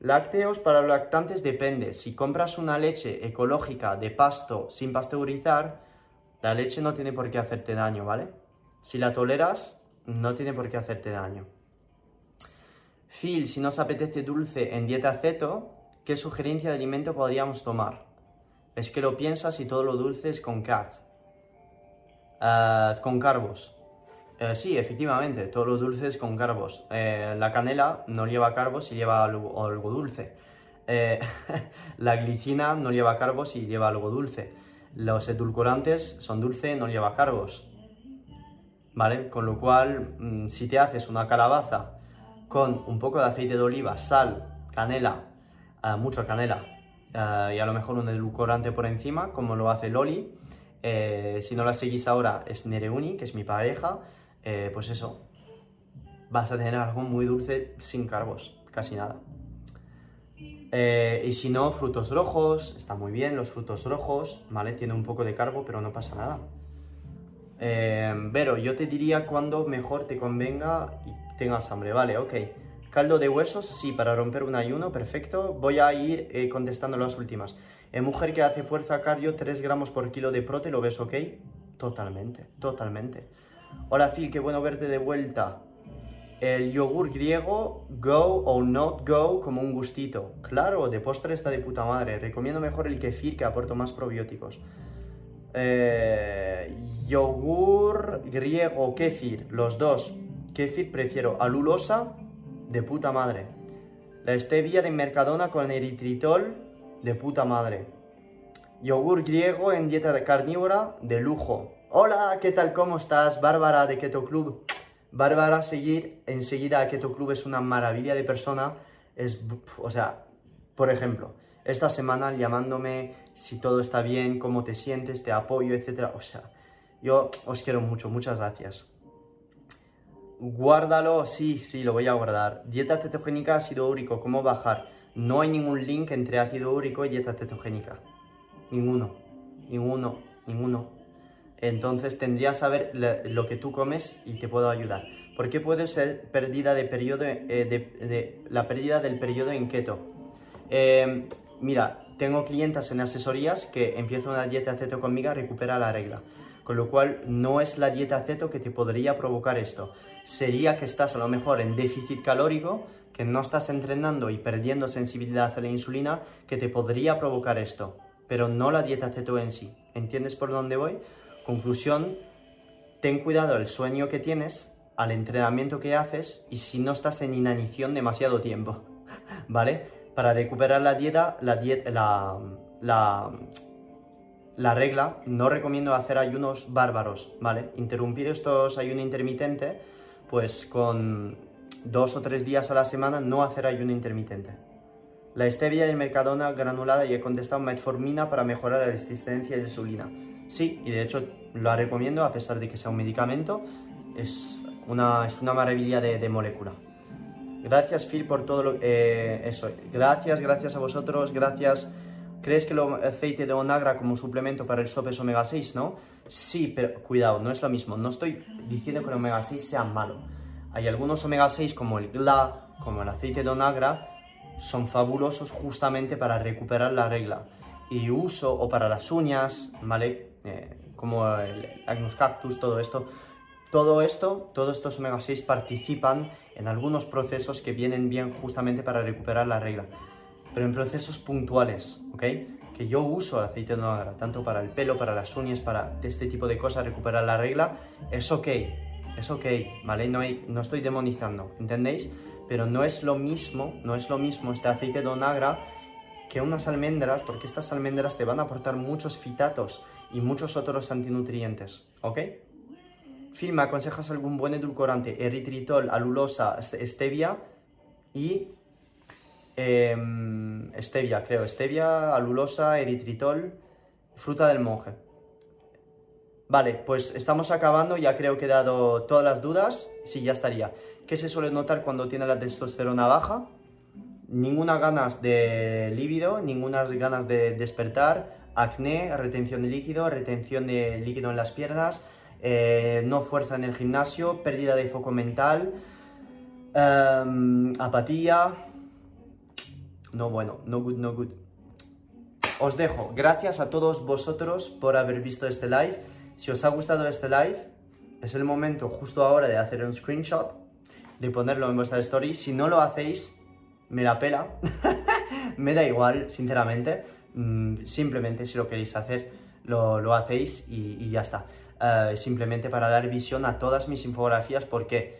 Lácteos para los lactantes depende. Si compras una leche ecológica de pasto sin pasteurizar, la leche no tiene por qué hacerte daño, ¿vale? Si la toleras, no tiene por qué hacerte daño. Phil, si nos apetece dulce en dieta ceto, ¿qué sugerencia de alimento podríamos tomar? Es que lo piensas y todo lo dulce es con cat. Ah, con carbos. Eh, sí, efectivamente, todo lo dulce es con carbos. Eh, la canela no lleva carbos y lleva algo, algo dulce. Eh, la glicina no lleva carbos y lleva algo dulce. Los edulcorantes son dulce, no lleva carbos. ¿Vale? Con lo cual, mm, si te haces una calabaza con un poco de aceite de oliva, sal, canela, uh, mucha canela y a lo mejor un edulcorante por encima, como lo hace Loli. si no la seguís ahora, es Nereuni, que es mi pareja. Eh, pues eso, vas a tener algo muy dulce sin carbos, casi nada. Eh, y si no, frutos rojos, está muy bien los frutos rojos, ¿vale? Tiene un poco de carbo, pero no pasa nada. Pero eh, yo te diría cuando mejor te convenga y tengas hambre, ¿vale? Ok. Caldo de huesos, sí, para romper un ayuno, perfecto. Voy a ir contestando las últimas. En mujer que hace fuerza cardio, 3 gramos por kilo de prote, ¿lo ves ok? Totalmente, totalmente. Hola Phil, qué bueno verte de vuelta. El yogur griego, go o not go, como un gustito. Claro, de postre está de puta madre. Recomiendo mejor el kefir que aporta más probióticos. Eh, yogur griego, kefir, los dos. Kefir prefiero alulosa, de puta madre. La stevia de Mercadona con eritritol, de puta madre. Yogur griego en dieta carnívora, de lujo. Hola, ¿qué tal? ¿Cómo estás? Bárbara de Keto Club. Bárbara, seguir enseguida Keto Club es una maravilla de persona. Es, o sea, por ejemplo, esta semana llamándome si todo está bien, cómo te sientes, te apoyo, etc. O sea, yo os quiero mucho, muchas gracias. Guárdalo, sí, sí, lo voy a guardar. Dieta cetogénica, ácido úrico, ¿cómo bajar? No hay ningún link entre ácido úrico y dieta cetogénica. Ninguno, ninguno, ninguno entonces tendrías que saber lo que tú comes y te puedo ayudar. ¿Por qué puede ser pérdida de periodo, eh, de, la pérdida del periodo en keto? Em, mira, tengo clientas en asesorías que empiezan una dieta ceto conmigo a recuperar la regla. Con lo cual, no es la dieta ceto que te podría provocar esto. Sería que estás a lo mejor en déficit calórico, que no estás entrenando y perdiendo sensibilidad a la insulina, que te podría provocar esto. Pero no la dieta ceto en sí. ¿Entiendes por dónde voy? Conclusión, ten cuidado al sueño que tienes, al entrenamiento que haces y si no estás en inanición demasiado tiempo, ¿vale? Para recuperar la dieta, la, dieta, la, la, la regla, no recomiendo hacer ayunos bárbaros, ¿vale? Interrumpir estos ayunos intermitentes, pues con dos o tres días a la semana no hacer ayuno intermitente. La stevia del Mercadona granulada y he contestado metformina para mejorar la resistencia de la insulina. Sí, y de hecho lo recomiendo a pesar de que sea un medicamento. Es una, es una maravilla de, molécula. Gracias Phil por todo eh, eso. Gracias, gracias a vosotros, gracias. ¿Crees que el aceite de onagra como suplemento para el SOP es omega 6, no? Sí, pero cuidado, no es lo mismo. No estoy diciendo que el omega 6 sea malo. Hay algunos omega 6 como el GLA, como el aceite de onagra, son fabulosos justamente para recuperar la regla. Y uso, o para las uñas, ¿vale? Eh, como el Agnus cactus, todo esto, todo esto, todos estos omega 6 participan en algunos procesos que vienen bien justamente para recuperar la regla. Pero en procesos puntuales, ¿ok? Que yo uso el aceite de onagra, tanto para el pelo, para las uñas, para este tipo de cosas, recuperar la regla, es ok, es ok, ¿vale? No, no estoy demonizando, ¿entendéis? Pero no es lo mismo, no es lo mismo este aceite de onagra que unas almendras, porque estas almendras te van a aportar muchos fitatos y muchos otros antinutrientes, ¿ok? Phil, ¿me aconsejas algún buen edulcorante? Eritritol, alulosa, stevia y... Em, stevia, creo. Stevia, alulosa, eritritol, fruta del monje. Vale, pues estamos acabando, ya creo que he dado todas las dudas. Sí, ya estaría. ¿Qué se suele notar cuando tiene la testosterona baja? Ninguna ganas de líbido, ninguna ganas de despertar, acné, retención de líquido, retención de líquido en las piernas, eh, no fuerza en el gimnasio, pérdida de foco mental, em, apatía. No bueno, no good, no good. Os dejo. Gracias a todos vosotros por haber visto este live. Si os ha gustado este live, es el momento justo ahora de hacer un screenshot, de ponerlo en vuestra story. Si no lo hacéis, me la pela. me da igual, sinceramente. Mm, simplemente si lo queréis hacer, lo, hacéis y ya está. Eh, simplemente para dar visión a todas mis infografías porque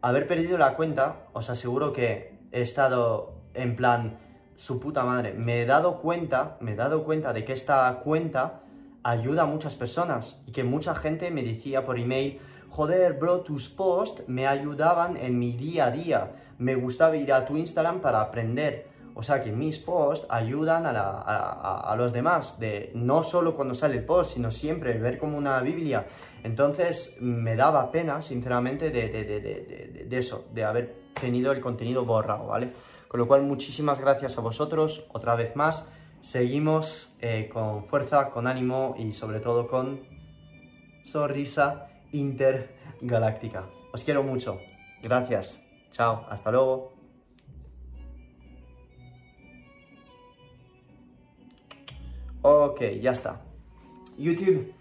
haber perdido la cuenta, os aseguro que he estado en plan, su puta madre, me he dado cuenta, me he dado cuenta de que esta cuenta ayuda a muchas personas y que mucha gente me decía por email, joder, bro, tus posts me ayudaban en mi día a día, me gustaba ir a tu Instagram para aprender. O sea que mis posts ayudan a, los demás, de no solo cuando sale el post, sino siempre, ver como una Biblia. Entonces me daba pena, sinceramente, de, eso, de haber tenido el contenido borrado, ¿vale? Con lo cual, muchísimas gracias a vosotros, otra vez más. Seguimos eh, con fuerza, con ánimo y sobre todo con sonrisa intergaláctica. Os quiero mucho. Gracias. Chao. Hasta luego. Ok, ya está. YouTube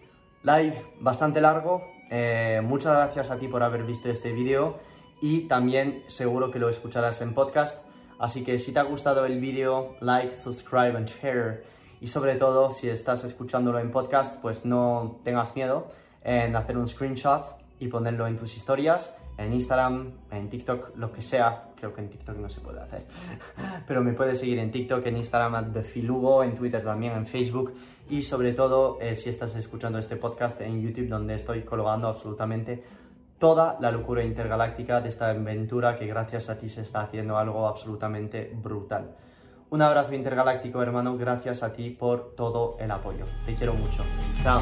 live bastante largo. Eh, muchas gracias a ti por haber visto este vídeo y también seguro que lo escucharás en podcast. Así que si te ha gustado el vídeo, like, subscribe and share. Y sobre todo, si estás escuchándolo en podcast, pues no tengas miedo en hacer un screenshot y ponerlo en tus historias en Instagram, en TikTok, lo que sea. Creo que en TikTok no se puede hacer. Pero me puedes seguir en TikTok, en Instagram, Filugo, en Twitter también, en Facebook. Y sobre todo, eh, si estás escuchando este podcast en YouTube, donde estoy colgando absolutamente toda la locura intergaláctica de esta aventura que gracias a ti se está haciendo algo absolutamente brutal. Un abrazo intergaláctico, hermano. Gracias a ti por todo el apoyo. Te quiero mucho. Chao.